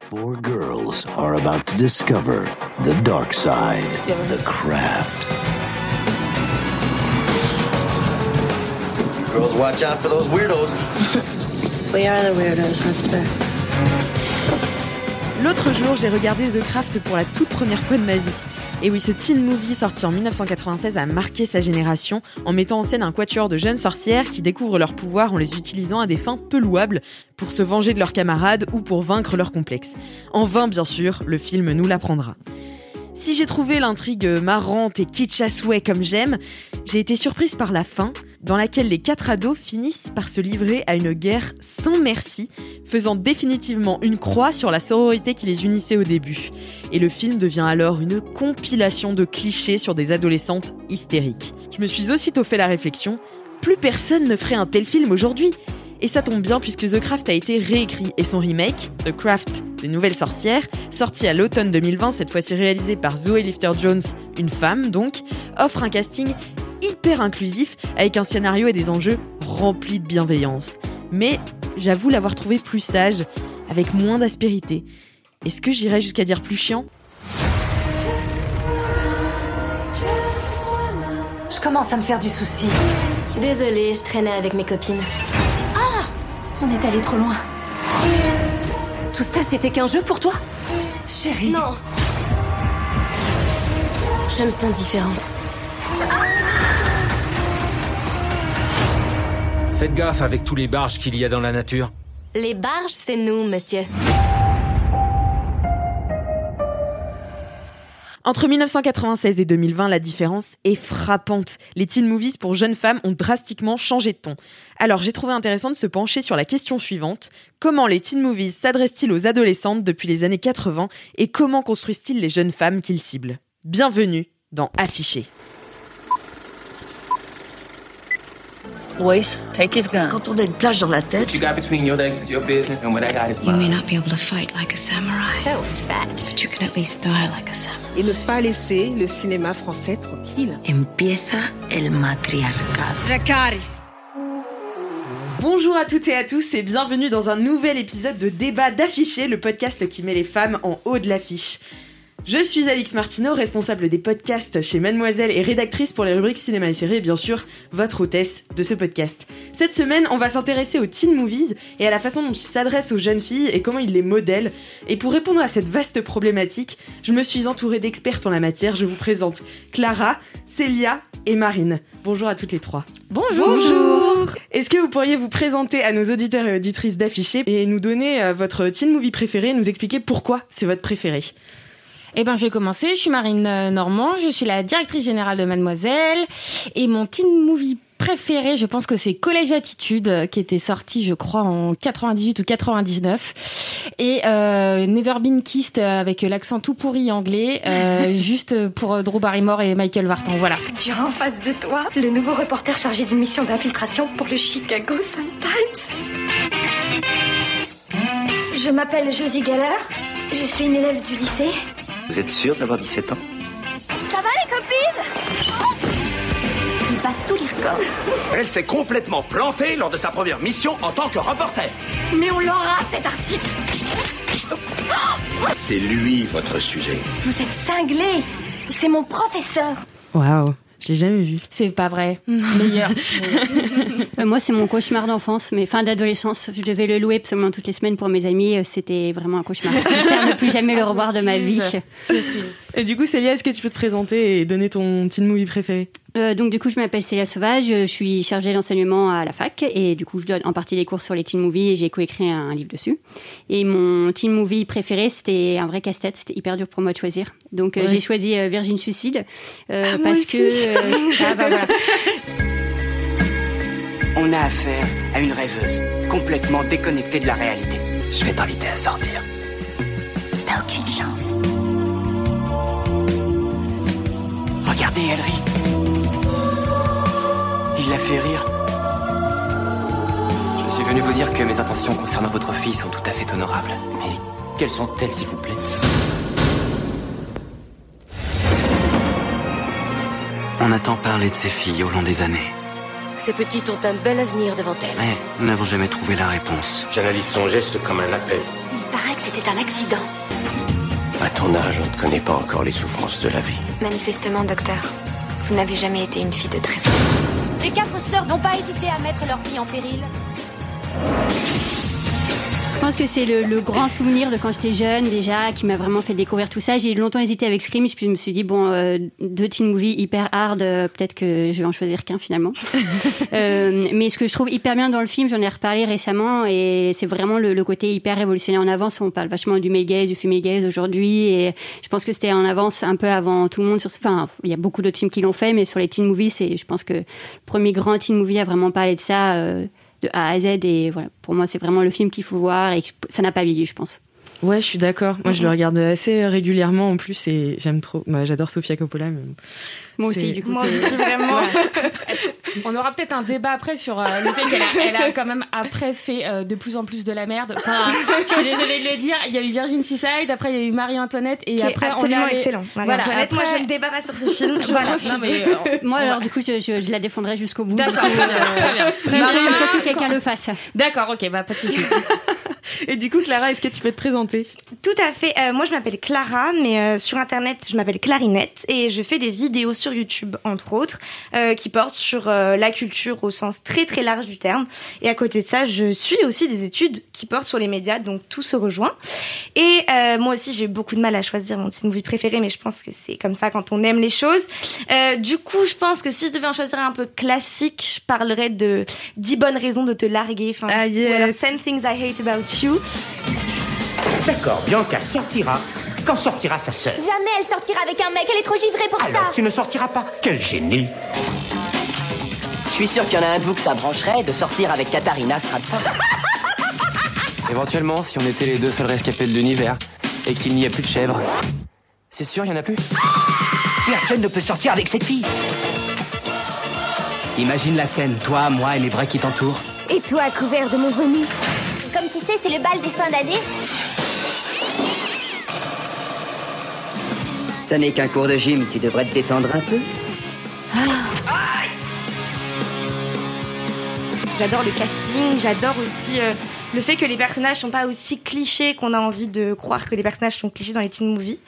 Four girls are about to discover the dark side, the craft. Girls, watch out for those weirdos. We are the weirdos, mister. L'autre jour, j'ai regardé The Craft pour la toute première fois de ma vie. Et oui, ce teen movie sorti en 1996 a marqué sa génération en mettant en scène un quatuor de jeunes sorcières qui découvrent leur pouvoir en les utilisant à des fins peu louables pour se venger de leurs camarades ou pour vaincre leurs complexes. En vain, bien sûr, le film nous l'apprendra. Si j'ai trouvé l'intrigue marrante et kitsch à souhait comme j'aime, j'ai été surprise par la fin, dans laquelle les quatre ados finissent par se livrer à une guerre sans merci, faisant définitivement une croix sur la sororité qui les unissait au début. Et le film devient alors une compilation de clichés sur des adolescentes hystériques. Je me suis aussitôt fait la réflexion, plus personne ne ferait un tel film aujourd'hui. Et ça tombe bien puisque The Craft a été réécrit et son remake, The Craft, de nouvelle sorcière, sorti à l'automne 2020, cette fois-ci réalisé par Zoe Lifter-Jones, une femme donc, offre un casting hyper inclusif avec un scénario et des enjeux remplis de bienveillance. Mais j'avoue l'avoir trouvé plus sage, avec moins d'aspérité. Est-ce que j'irais jusqu'à dire plus chiant? Je commence à me faire du souci. Désolée, je traînais avec mes copines. On est allé trop loin. Tout ça, c'était qu'un jeu pour toi? Chérie. Non Je me sens différente. Faites gaffe avec tous les barges qu'il y a dans la nature. Les barges, c'est nous, monsieur. Entre 1996 et 2020, la différence est frappante. Les teen movies pour jeunes femmes ont drastiquement changé de ton. Alors j'ai trouvé intéressant de se pencher sur la question suivante. Comment les teen movies s'adressent-ils aux adolescentes depuis les années 80 et comment construisent-ils les jeunes femmes qu'ils ciblent? Bienvenue dans Affiché. Boys, take his gun. Quand on a une plage dans la tête, you got between your legs is your business, and what I got is You may mine. not be able to fight like a samurai, So fat. but you can at least die like a samurai. et ne pas laisser le cinéma français tranquille. empieza el matriarcado. Bonjour à toutes et à tous et bienvenue dans un nouvel épisode de Débat d'affiché, le podcast qui met les femmes en haut de l'affiche. Je suis Alix Martineau, responsable des podcasts chez Mademoiselle et rédactrice pour les rubriques cinéma et séries et bien sûr votre hôtesse de ce podcast. Cette semaine, on va s'intéresser aux teen movies et à la façon dont ils s'adressent aux jeunes filles et comment ils les modèlent. Et pour répondre à cette vaste problématique, je me suis entourée d'expertes en la matière. Je vous présente Clara, Célia et Marine. Bonjour à toutes les trois. Bonjour. Est-ce que vous pourriez vous présenter à nos auditeurs et auditrices d'afficher et nous donner euh, votre teen movie préféré et nous expliquer pourquoi c'est votre préféré? Eh ben, je vais commencer. Je suis Marine euh, Normand, je suis la directrice générale de Mademoiselle. Et mon teen movie préféré, je pense que c'est Collège Attitude, euh, qui était sorti, je crois, en 98 ou 99. Et euh, Never Been Kissed avec l'accent tout pourri anglais, euh, juste pour Drew Barrymore et Michael Vartan. Voilà. Tu as en face de toi le nouveau reporter chargé d'une mission d'infiltration pour le Chicago Sun-Times. Je m'appelle Josie Geller, je suis une élève du lycée. Vous êtes sûr d'avoir 17 ans Ça va les copines Il bat tous les records. Elle s'est complètement plantée lors de sa première mission en tant que reporter. Mais on l'aura cet article. C'est lui votre sujet. Vous êtes cinglés C'est mon professeur Waouh, j'ai jamais vu. C'est pas vrai. Meilleur. Euh, Moi, c'est mon cauchemar d'enfance, mais fin d'adolescence. Je devais le louer absolument toutes les semaines pour mes amis. Euh, C'était vraiment un cauchemar. J'espère ne plus jamais le revoir de ma vie. Et du coup, Célia, est-ce que tu peux te présenter et donner ton teen movie préféré? Euh, donc, du coup, je m'appelle Célia Sauvage. Je suis chargée d'enseignement à la fac et du coup, je donne en partie des cours sur les teen movies et j'ai coécrit un, un livre dessus. Et mon teen movie préféré, c'était un vrai casse-tête. C'était hyper dur pour moi de choisir. Donc, euh, j'ai choisi euh, Virgin Suicide euh, Ah, moi parce aussi. que euh, ah, bah, voilà. On a affaire à une rêveuse. complètement déconnecté de la réalité. Je vais t'inviter à sortir. T'as aucune chance. Regardez, elle rit. Il la fait rire. Je suis venu vous dire que mes intentions concernant votre fille sont tout à fait honorables. Mais quelles sont-elles, s'il vous plaît? On a tant parlé de ces filles au long des années. Ces petites ont un bel avenir devant elles. Mais nous n'avons jamais trouvé la réponse. J'analyse son geste comme un appel. Il paraît que c'était un accident. À ton âge, on ne connaît pas encore les souffrances de la vie. Manifestement, docteur, vous n'avez jamais été une fille de trésor. Les quatre sœurs n'ont pas hésité à mettre leur vie en péril. Je pense que c'est le, le grand souvenir de quand j'étais jeune déjà qui m'a vraiment fait découvrir tout ça. J'ai longtemps hésité avec Scream, puis je me suis dit bon, euh, deux teen movies hyper hard, euh, peut-être que je vais en choisir qu'un finalement. Euh, mais ce que je trouve hyper bien dans le film, j'en ai reparlé récemment, et c'est vraiment le, le côté hyper révolutionnaire en avance. On parle vachement du male gaze, du female gaze aujourd'hui, et je pense que c'était en avance un peu avant tout le monde. Sur, enfin, il y a beaucoup d'autres films qui l'ont fait, mais sur les teen movies, c'est, je pense que le premier grand teen movie a vraiment parlé de ça. De A à Z et voilà pour moi c'est vraiment le film qu'il faut voir et ça n'a pas vieilli je pense Ouais, je suis d'accord. Moi, je le regarde assez régulièrement en plus et j'aime trop. Bah, J'adore Sofia Coppola. Mais... Moi aussi, du coup. Moi aussi, vraiment. On aura peut-être un débat après sur euh, le fait qu'elle a, elle a quand même après fait euh, de plus en plus de la merde. Enfin, je suis désolée de le dire. Il y a eu Virgin Seaside, après il y a eu Marie-Antoinette et Qui est après on est absolument allé- excellent. Marie-Antoinette, moi, je ne débat pas sur ce film. Je Voilà. refuse. Non, mais, euh, Moi, on va- alors, du coup, je, je- je la défendrai jusqu'au bout. D'accord, très bien, euh, très bien. Très Marie, bien. il faut que quelqu'un le fasse. D'accord, ok, bah pas de soucis. Et du coup, Clara, est-ce que tu peux te présenter? Tout à fait. Euh, moi, je m'appelle Clara, mais euh, sur Internet, je m'appelle Clarinette et je fais des vidéos sur YouTube, entre autres, euh, qui portent sur la culture au sens très très large du terme. Et à côté de ça, je suis aussi des études qui portent sur les médias, donc tout se rejoint. Et moi aussi, j'ai eu beaucoup de mal à choisir mon teen movie préféré, mais je pense que c'est comme ça quand on aime les choses. Du coup, je pense que si je devais en choisir un peu classique, je parlerais de 10 bonnes raisons de te larguer. Enfin, Ah, ou alors yes. 10 things I hate about you. D'accord, Bianca sortira. Quand sortira sa sœur Jamais elle sortira avec un mec, elle est trop givrée pour Alors ça. tu ne sortiras pas. Quel génie Je suis sûr qu'il y en a un de vous que ça brancherait de sortir avec Katharina Stratford. Éventuellement, si on était les deux seuls rescapés de l'univers et qu'il n'y a plus de chèvres. C'est sûr, il y en a plus Personne ne peut sortir avec cette fille. Imagine la scène, toi, moi et les bras qui t'entourent. Et toi, couvert de mon vomi. Comme tu sais, c'est le bal des fins d'année. Ce n'est qu'un cours de gym, tu devrais te détendre un peu. J'adore le casting, j'adore aussi euh, le fait que les personnages sont pas aussi clichés qu'on a envie de croire que les personnages sont clichés dans les teen movies.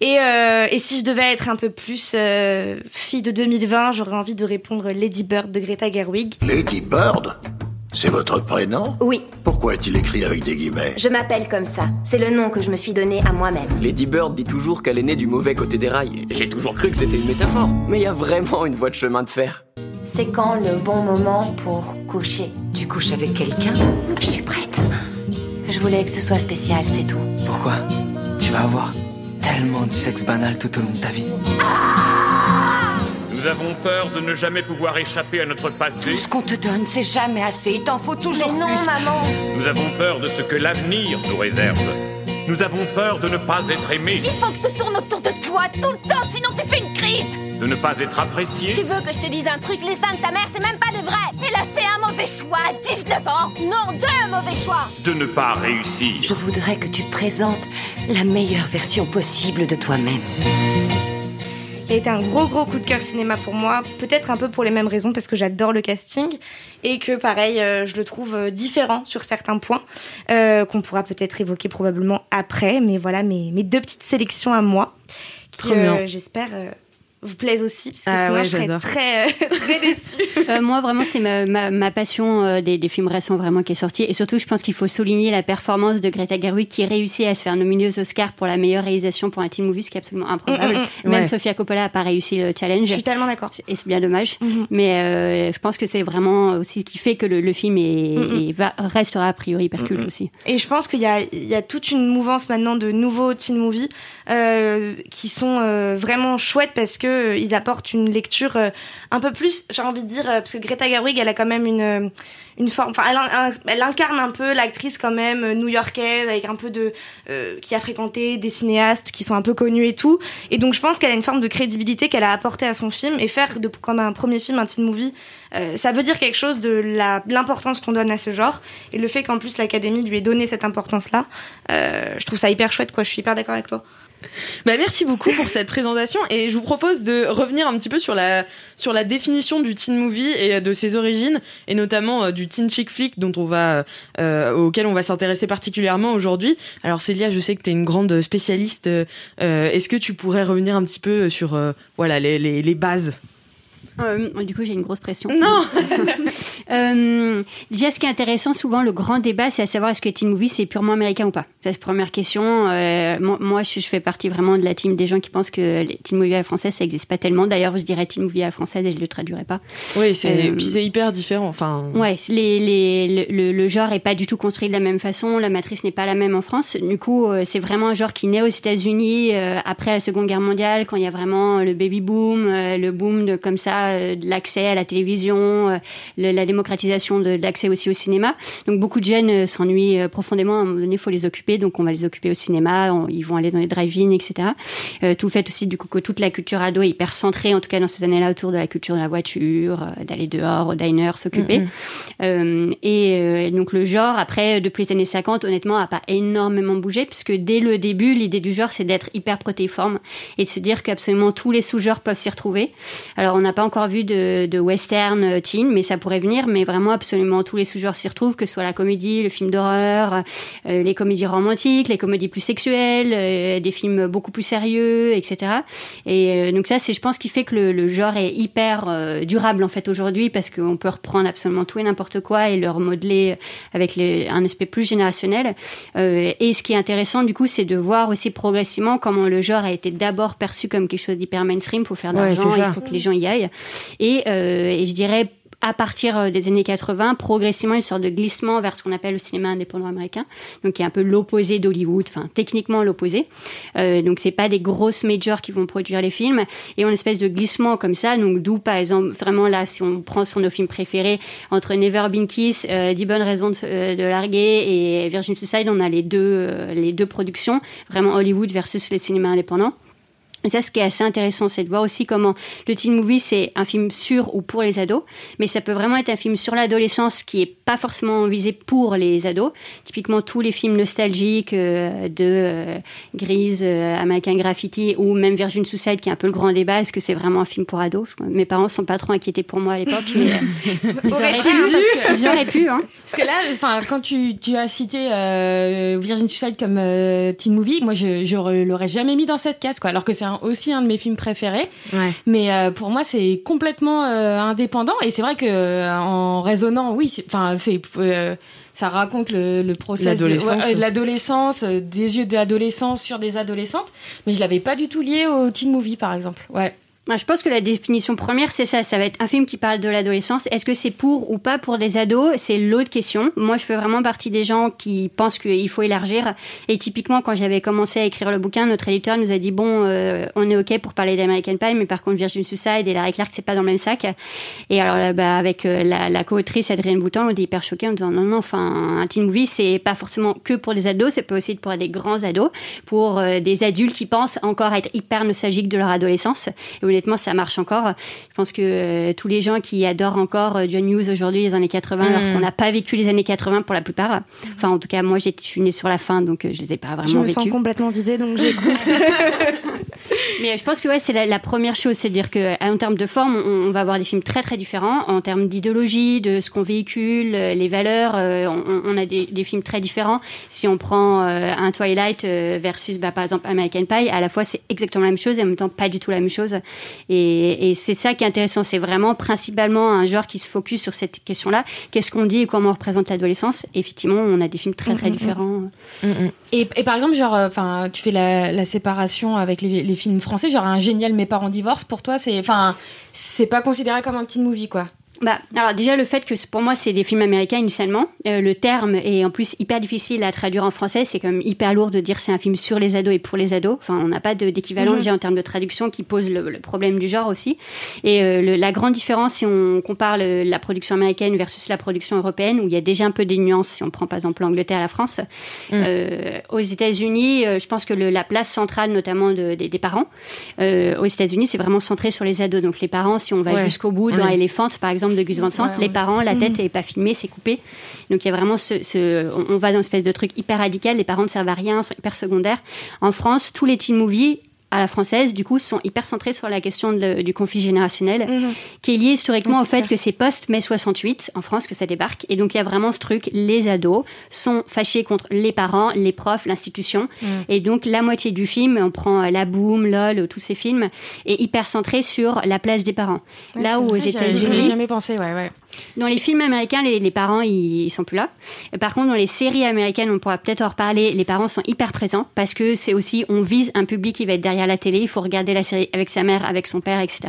Et, euh, et si je devais être un peu plus euh, fille de 2020, j'aurais envie de répondre Lady Bird de Greta Gerwig. Lady Bird? C'est votre prénom Oui, Pourquoi est-il écrit avec des guillemets je m'appelle comme ça. C'est le nom que je me suis donné à moi-même. Lady Bird dit toujours qu'elle est née du mauvais côté des rails. J'ai toujours cru que c'était une métaphore. Mais il y a vraiment une voie de chemin de fer. C'est quand le bon moment pour coucher Tu couches avec quelqu'un Je suis prête. Je voulais que ce soit spécial, c'est tout. Pourquoi? Tu vas avoir tellement de sexe banal tout au long de ta vie. Nous avons peur de ne jamais pouvoir échapper à notre passé. Ce qu'on te donne, c'est jamais assez. Il t'en faut toujours Mais non, plus. maman Nous avons peur de ce que l'avenir nous réserve. Nous avons peur de ne pas être aimés, Il faut que tout tourne autour de toi tout le temps, sinon tu fais une crise. de ne pas être appréciés. Tu veux que je te dise un truc Les seins de ta mère, c'est même pas de vrai. Elle a fait un mauvais choix à 19 ans. Non, deux mauvais choix. de ne pas réussir. Je voudrais que tu présentes la meilleure version possible de toi-même. A été un gros gros coup de cœur cinéma pour moi, peut-être un peu pour les mêmes raisons parce que j'adore le casting et que pareil euh, je le trouve euh, différent sur certains points euh, qu'on pourra peut-être évoquer probablement après, mais voilà mes, mes deux petites sélections à moi qui euh, j'espère vous plaisent aussi parce que Ah sinon ouais, je serais très euh, très déçue. Euh, moi, vraiment, c'est ma, ma, ma passion euh, des, des films récents vraiment qui est sortie. Et surtout, je pense qu'il faut souligner la performance de Greta Gerwig qui réussit à se faire nominer aux Oscars pour la meilleure réalisation pour un teen movie, ce qui est absolument improbable. Mm, mm, mm. Même Ouais. Sofia Coppola n'a pas réussi le challenge. Je suis tellement d'accord. Et c'est bien dommage. Mais euh, je pense que c'est vraiment aussi ce qui fait que le, le film est, est- va, restera a priori hyper culte aussi. Et je pense qu'il y a, il y a toute une mouvance maintenant de nouveaux teen movies euh, qui sont euh, vraiment chouettes parce que que ils apportent une lecture un peu plus, j'ai envie de dire, parce que Greta Gerwig, elle a quand même une une forme, enfin, elle, incarne un peu l'actrice quand même new-yorkaise avec un peu de qui a fréquenté des cinéastes qui sont un peu connus et tout. Et donc je pense qu'elle a une forme de crédibilité qu'elle a apportée à son film et faire comme un premier film un teen movie, ça veut dire quelque chose de l'importance qu'on donne à ce genre et le fait qu'en plus l'Académie lui ait donné cette importance-là, je trouve ça hyper chouette quoi. Je suis hyper d'accord avec toi. Bah merci beaucoup pour cette présentation et je vous propose de revenir un petit peu sur la sur la définition du teen movie et de ses origines et notamment euh, du teen chick flick dont on va euh, auquel on va s'intéresser particulièrement aujourd'hui. Alors Célia, je sais que tu es une grande spécialiste. Euh, Est-ce que tu pourrais revenir un petit peu sur voilà les, les bases? Euh, du coup, j'ai une grosse pression. Non euh, Déjà, ce qui est intéressant, souvent, le grand débat, c'est à savoir est-ce que Teen Movie, c'est purement américain ou pas? C'est la première question. Euh, moi, je, fais partie vraiment de la team des gens qui pensent que les Teen Movie à la française, ça n'existe pas tellement. D'ailleurs, je dirais Teen Movie à la française et je le traduirais pas. Oui, c'est c'est hyper différent. Enfin... Ouais, les, les, le, le, genre est pas du tout construit de la même façon. La matrice n'est pas la même en France. Du coup, c'est vraiment un genre qui naît aux États-Unis après la Seconde Guerre mondiale, quand il y a vraiment le baby boom, le boom de comme ça euh, l'accès à la télévision, euh, la démocratisation de, l'accès aussi au cinéma. Donc beaucoup de jeunes euh, s'ennuient profondément. À un moment donné, il faut les occuper, donc on va les occuper au cinéma. ils vont aller dans les drive-in, etc. tout le fait aussi du coup que toute la culture ado est hyper centrée, en tout cas dans ces années-là, autour de la culture de la voiture, d'aller dehors au diner, s'occuper. Mm-hmm. et donc le genre, après, depuis les années 50, honnêtement, a pas énormément bougé, puisque dès le début, l'idée du genre, c'est d'être hyper protéiforme et de se dire qu'absolument tous les sous-genres peuvent s'y retrouver. Alors on n'a pas encore vu de, western euh, teen, mais ça pourrait venir. Mais vraiment, absolument tous les sous-genres s'y retrouvent, que ce soit la comédie, le film d'horreur, euh, les comédies romantiques, les comédies plus sexuelles, euh, des films beaucoup plus sérieux, etc. Et donc ça, c'est, je pense, qui fait que le, genre est hyper durable en fait aujourd'hui, parce qu'on peut reprendre absolument tout et n'importe quoi et le remodeler avec les, un aspect plus générationnel. et ce qui est intéressant, du coup, c'est de voir aussi progressivement comment le genre a été d'abord perçu comme quelque chose d'hyper mainstream. Pour faire de l'argent, il faut que les gens y aillent. Euh, et, je dirais à partir euh, des années 80, progressivement une sorte de glissement vers ce qu'on appelle le cinéma indépendant américain, donc qui est un peu l'opposé d'Hollywood, enfin techniquement l'opposé. Euh, donc c'est pas des grosses majors qui vont produire les films, et on espèce de glissement comme ça. Donc d'où par exemple vraiment là, si on prend sur nos films préférés entre Never Been Kiss, euh, 10 bonnes raisons de, de, larguer et Virgin Suicide, on a les deux euh, les deux productions, vraiment Hollywood versus le cinéma indépendant. Et ça, ce qui est assez intéressant, c'est de voir aussi comment le teen movie, c'est un film sur ou pour les ados, mais ça peut vraiment être un film sur l'adolescence qui est pas forcément visé pour les ados. Typiquement, tous les films nostalgiques euh, de euh, Grise, euh, American Graffiti ou même Virgin Suicide, qui est un peu le grand débat, est-ce que c'est vraiment un film pour ados? Mes parents sont pas trop inquiétés pour moi à l'époque, mais pu, hein, j'aurais pu. Hein. Parce que là, enfin, quand tu, tu as cité Virgin Suicide comme teen movie, moi, je, je l'aurais jamais mis dans cette case, quoi. Alors que c'est aussi un de mes films préférés. Mais euh, pour moi, c'est complètement euh, indépendant. Et c'est vrai que euh, en raisonnant, oui, enfin, c'est ça raconte le, le process de l'adolescence, des yeux d'adolescence sur des adolescentes. Mais je l'avais pas du tout lié au teen movie, par exemple. Ouais. Je pense que la définition première, c'est ça. Ça va être un film qui parle de l'adolescence. Est-ce que c'est pour ou pas pour des ados? C'est l'autre question. Moi, je fais vraiment partie des gens qui pensent qu'il faut élargir. Et typiquement, quand j'avais commencé à écrire le bouquin, notre éditeur nous a dit bon, euh, on est ok pour parler d'American Pie, mais par contre, Virgin Suicide et Larry Clark, c'est pas dans le même sac. Et alors, bah, avec euh, la, la co-autrice Adrienne Bouton, on était hyper choqués en disant non, non, enfin, un teen movie, c'est pas forcément que pour des ados, c'est pas aussi pour des grands ados, pour euh, des adultes qui pensent encore être hyper nostalgiques de leur adolescence. Honnêtement, ça marche encore. Je pense que euh, tous les gens qui adorent encore euh, John Hughes aujourd'hui, les années 80, alors mm. qu'on n'a pas vécu les années 80 pour la plupart. Enfin, en tout cas, moi, je suis née sur la fin, donc euh, je les ai pas vraiment vécues. Je me sens complètement visée, donc j'écoute. Mais je pense que ouais, c'est la, première chose, c'est à dire qu'en termes de forme, on, va avoir des films très très différents. En termes d'idéologie, de ce qu'on véhicule, les valeurs, on, a des, films très différents. Si on prend un Twilight versus, bah, par exemple, American Pie, à la fois c'est exactement la même chose et en même temps pas du tout la même chose. Et, c'est ça qui est intéressant. C'est vraiment principalement un genre qui se focus sur cette question-là. Qu'est-ce qu'on dit et comment on représente l'adolescence? Effectivement, on a des films très très mm, mm, mm. différents. Et, par exemple, genre, euh, enfin, tu fais la, séparation avec les, films français. Genre, un génial Mes parents divorcent. Pour toi, c'est, enfin, c'est pas considéré comme un teen movie, quoi. Bah, alors déjà le fait que pour moi c'est des films américains initialement, euh, le terme est en plus hyper difficile à traduire en français, c'est comme hyper lourd de dire c'est un film sur les ados et pour les ados. Enfin, on n'a pas d'équivalent Mhm. déjà en termes de traduction qui pose le, le problème du genre aussi. Et euh, le- la grande différence si on compare le- la production américaine versus la production européenne, où il y a déjà un peu des nuances si on prend par exemple l'Angleterre, la France. Euh, aux États-Unis, je pense que la place centrale notamment de- des- des parents, aux États-Unis, c'est vraiment centré sur les ados. Donc les parents, si on va Ouais. jusqu'au bout dans Ouais. Elephant par exemple de Gus Van Sant, Ouais, les ouais. parents, la tête Mhm. n'est pas filmée, c'est coupé. Donc il y a vraiment ce, ce- on, on va dans une espèce de truc hyper radical. Les parents ne servent à rien, sont hyper secondaires. En France, tous les teen movies à la française, du coup, sont hyper centrés sur la question de- du conflit générationnel, qui est lié historiquement au fait que c'est post-mai 68 en France que ça débarque. Et donc il y a vraiment ce truc, les ados sont fâchés contre les parents, les profs, l'institution. Mm. Et donc la moitié du film, on prend euh, La Boom, LOL, tous ces films, est hyper centré sur la place des parents. Ouais, Là où aux vrai, États-Unis, jamais pensé, ouais, ouais. Dans les films américains, les, les parents, ils, ils sont plus là. Et par contre, dans les séries américaines, on pourra peut-être en reparler, les parents sont hyper présents parce que c'est aussi, on vise un public qui va être derrière la télé. Il faut regarder la série avec sa mère, avec son père, etc.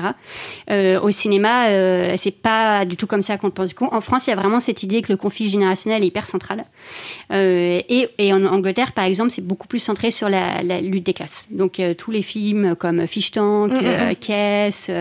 Euh, au cinéma, euh, c'est pas du tout comme ça qu'on pense du coup. En France, il y a vraiment cette idée que le conflit générationnel est hyper central. Euh, et, et en Angleterre, par exemple, c'est beaucoup plus centré sur la, la lutte des classes. Donc, euh, tous les films comme Fish Tank, Mm, mm, euh, mm. Caisse,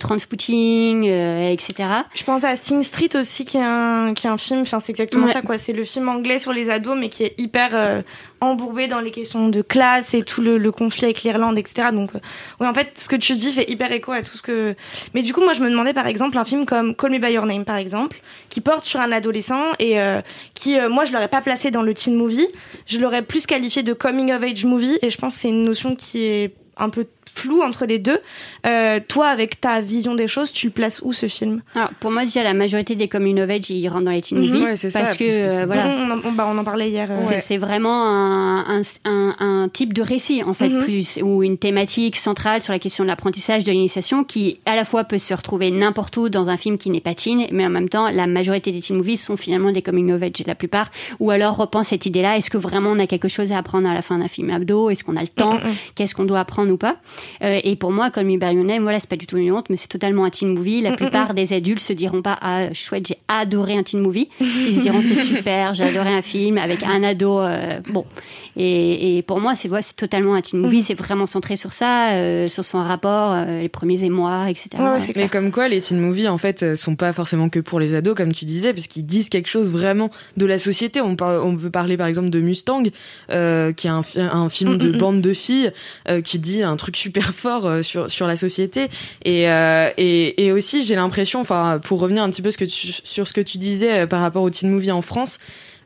Transpouting, etc. Je pense à Sing Street aussi, qui est un, qui est un film, enfin c'est exactement Ouais. ça quoi, c'est le film anglais sur les ados, mais qui est hyper euh, embourbé dans les questions de classe et tout le, le conflit avec l'Irlande, etc. Donc, euh, ouais, en fait, ce que tu dis fait hyper écho à tout ce que... Mais du coup, moi, je me demandais, par exemple, un film comme Call Me By Your Name, par exemple, qui porte sur un adolescent et euh, qui, euh, moi, je l'aurais pas placé dans le teen movie, je l'aurais plus qualifié de coming of age movie, et je pense que c'est une notion qui est un peu floue entre les deux. Euh, toi, avec ta vision des choses, tu le places où, ce film Alors, pour moi, déjà, la majorité des coming of age, ils rentrent dans les teen movies. Ouais, c'est ça, parce que, parce que euh, voilà. On, en- on- bah, on en parlait hier. euh, C'est- C'est vraiment un, un, un- un type de récit, en fait, Mhm. plus, ou une thématique centrale sur la question de l'apprentissage, de l'initiation, qui, à la fois, peut se retrouver n'importe où dans un film qui n'est pas teen, mais en même temps, la majorité des teen movies sont finalement des coming of age, la plupart. Ou alors, repense cette idée-là, est-ce que vraiment on a quelque chose à apprendre à la fin d'un film abdo? Est-ce qu'on a le temps? Mhm. Qu'est-ce qu'on doit apprendre ou pas? Euh, Et pour moi, comme Me By Your Name, voilà, c'est pas du tout une honte, mais c'est totalement un teen movie. La Mm, mm, plupart mm. des adultes se diront pas ah chouette, j'ai adoré un teen movie. Ils se diront c'est super, j'ai adoré un film avec un ado. euh, bon, et, et pour moi, c'est totalement un teen movie. Mhm. C'est vraiment centré sur ça, euh, sur son rapport, euh, les premiers émois, etc. Mais comme quoi, les teen movies, en fait, euh, sont pas forcément que pour les ados, comme tu disais, puisqu'ils disent quelque chose vraiment de la société. On, par- on peut parler, par exemple, de Mustang, euh, qui est un, fi- un film de Mm, mm, mm. bande de filles, euh, qui dit un truc super fort euh, sur, sur la société. Et, euh, et, et aussi, j'ai l'impression, enfin, pour revenir un petit peu ce que tu- sur ce que tu disais euh, par rapport aux teen movies en France,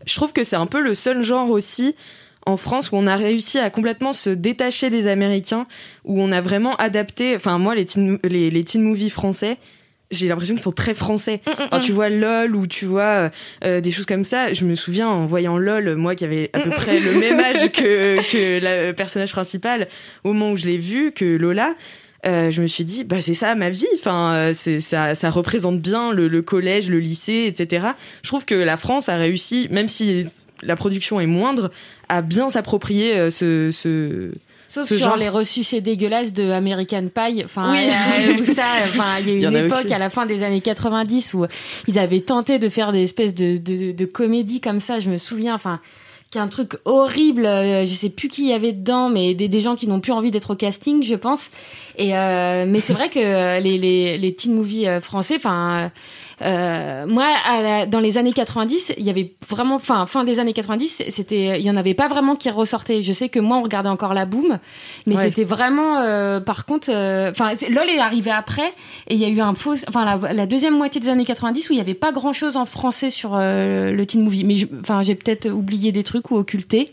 je trouve que c'est un peu le seul genre aussi en France où on a réussi à complètement se détacher des Américains, où on a vraiment adapté. Enfin, moi, les teen, les, les teen movies français, j'ai l'impression qu'ils sont très français. Quand tu vois LOL ou tu vois euh, des choses comme ça, je me souviens en voyant LOL, moi qui avait à peu près le même âge que, que le personnage principal, au moment où je l'ai vu, que Lola. euh, je me suis dit, bah c'est ça ma vie. Enfin, euh, ça, ça représente bien le, le collège, le lycée, etc. Je trouve que la France a réussi, même si la production est moindre, à bien s'approprier euh, ce, ce, Sauf ce sur genre. les reçus c'est dégueulasse de American Pie. Enfin, Oui. euh, où ça, enfin, il y a eu y une époque à la fin des années 90 où ils avaient tenté de faire des espèces de, de, de comédies comme ça. Je me souviens, enfin, qui est un truc horrible. euh, Je sais plus qui y avait dedans, mais des, des gens qui n'ont plus envie d'être au casting, je pense. Et euh, mais c'est vrai que euh, les, les, les teen movies euh, français, enfin. Euh, moi, à la- dans les années 90, il y avait vraiment, enfin, fin des années 90, c'était, il y en avait pas vraiment qui ressortaient. Je sais que moi, on regardait encore la boom, mais Ouais. c'était vraiment, euh, par contre, euh, enfin, LOL est arrivé après, et il y a eu un faux, enfin, la, la deuxième moitié des années 90 où il y avait pas grand chose en français sur le teen movie. Mais enfin, j'ai peut-être oublié des trucs ou occulté.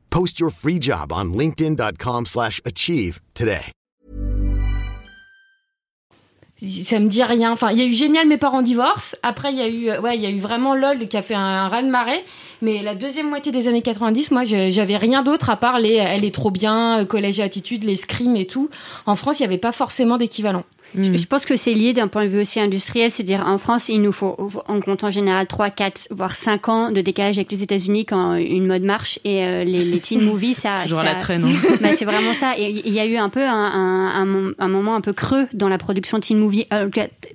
Post your free job on linkedin.com/achieve slash achieve today. ça me dit rien. Enfin, il y a eu Génial, mes parents divorcent. Après, il y a eu, ouais, il y a eu vraiment LOL qui a fait un, un raz de marée. Mais la deuxième moitié des années 90, moi, j'avais rien d'autre à part les Elle est trop bien, Collège et Attitude, les scrims et tout. En France, il n'y avait pas forcément d'équivalent. Je, je pense que c'est lié d'un point de vue aussi industriel, c'est-à-dire en France, il nous faut, on compte en général 3, 4, voire 5 ans de décalage avec les États-Unis quand une mode marche et euh, les, les teen movies, ça. Toujours ça, à la traîne. hein. bah, c'est vraiment ça. Et il y a eu un peu un, un, un mom- un moment un peu creux dans la production teen movie, euh,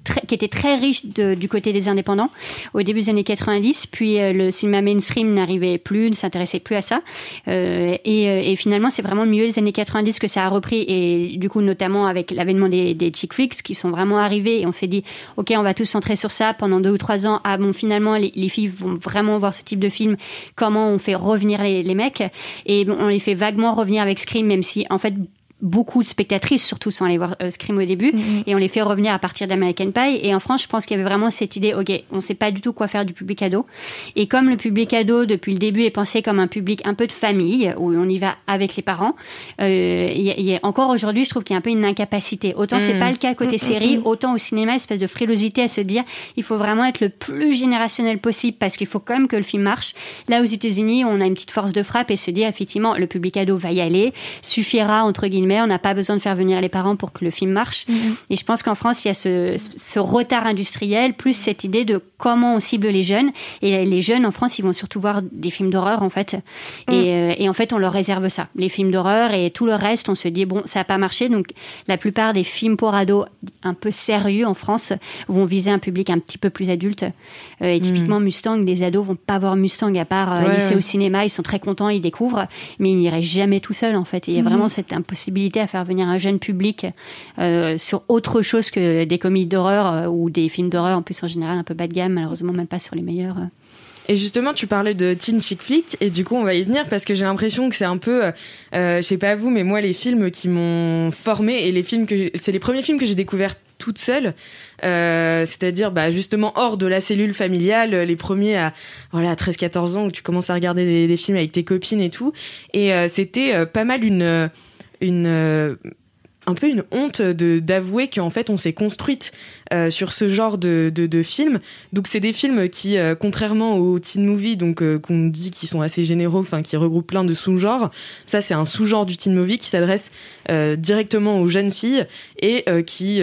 très- qui était très riche de- du côté des indépendants au début des années 90. Puis euh, le cinéma mainstream n'arrivait plus, ne s'intéressait plus à ça. Euh, et, euh, et finalement, c'est vraiment milieu des années 90 que ça a repris. Et du coup, notamment avec l'avènement des, des chick flicks qui sont vraiment arrivés. Et on s'est dit, OK, on va tous centrer sur ça pendant deux ou trois ans. Ah bon, finalement, les, les filles vont vraiment voir ce type de film. Comment on fait revenir les, les mecs? Et bon, on les fait vaguement revenir avec Scream, même si, en fait, beaucoup de spectatrices, surtout sans aller voir euh, Scream au début, et on les fait revenir à partir d'American Pie. Et en France, je pense qu'il y avait vraiment cette idée, ok, on sait pas du tout quoi faire du public ado. Et comme le public ado, depuis le début, est pensé comme un public un peu de famille, où on y va avec les parents, euh, y a- il y a- encore aujourd'hui, je trouve qu'il y a un peu une incapacité. Autant c'est Mm. pas le cas côté Mm, série, mm, mm. autant au cinéma, espèce de frilosité à se dire, il faut vraiment être le plus générationnel possible, parce qu'il faut quand même que le film marche. Là, aux États-Unis, on a une petite force de frappe et se dire, effectivement, le public ado va y aller, suffira, entre guillemets, on n'a pas besoin de faire venir les parents pour que le film marche. Et je pense qu'en France, il y a ce, ce retard industriel, plus cette idée de comment on cible les jeunes. Et les jeunes, en France, ils vont surtout voir des films d'horreur, en fait. Et, euh, et en fait, on leur réserve ça. Les films d'horreur et tout le reste, on se dit, bon, ça n'a pas marché. Donc, la plupart des films pour ados un peu sérieux en France vont viser un public un petit peu plus adulte. Euh, et typiquement, Mustang, les ados vont pas voir Mustang à part euh, Ouais. lycée au cinéma. Ils sont très contents, ils découvrent. Mais ils n'iraient jamais tout seuls, en fait. Et il y a Mhm. vraiment cette impossibilité à faire venir un jeune public euh, sur autre chose que des comédies d'horreur euh, ou des films d'horreur, en plus en général un peu bas de gamme, malheureusement même pas sur les meilleurs. euh. Et justement, tu parlais de teen chick flick, et du coup, on va y venir parce que j'ai l'impression que c'est un peu, je sais pas vous, mais moi, les films qui m'ont formé et les films que c'est les premiers films que j'ai découverts toute seule, c'est-à-dire bah, justement hors de la cellule familiale, les premiers à voilà 13-14 ans où tu commences à regarder des, films avec tes copines et tout, et c'était pas mal une euh, un peu une honte de d'avouer qu'en fait on s'est construite euh, sur ce genre de, de, de films. Donc c'est des films qui, euh, contrairement aux teen movies, donc qu'on dit qui sont assez généraux, enfin qui regroupent plein de sous-genres. Ça c'est un sous-genre du teen movie qui s'adresse directement aux jeunes filles et qui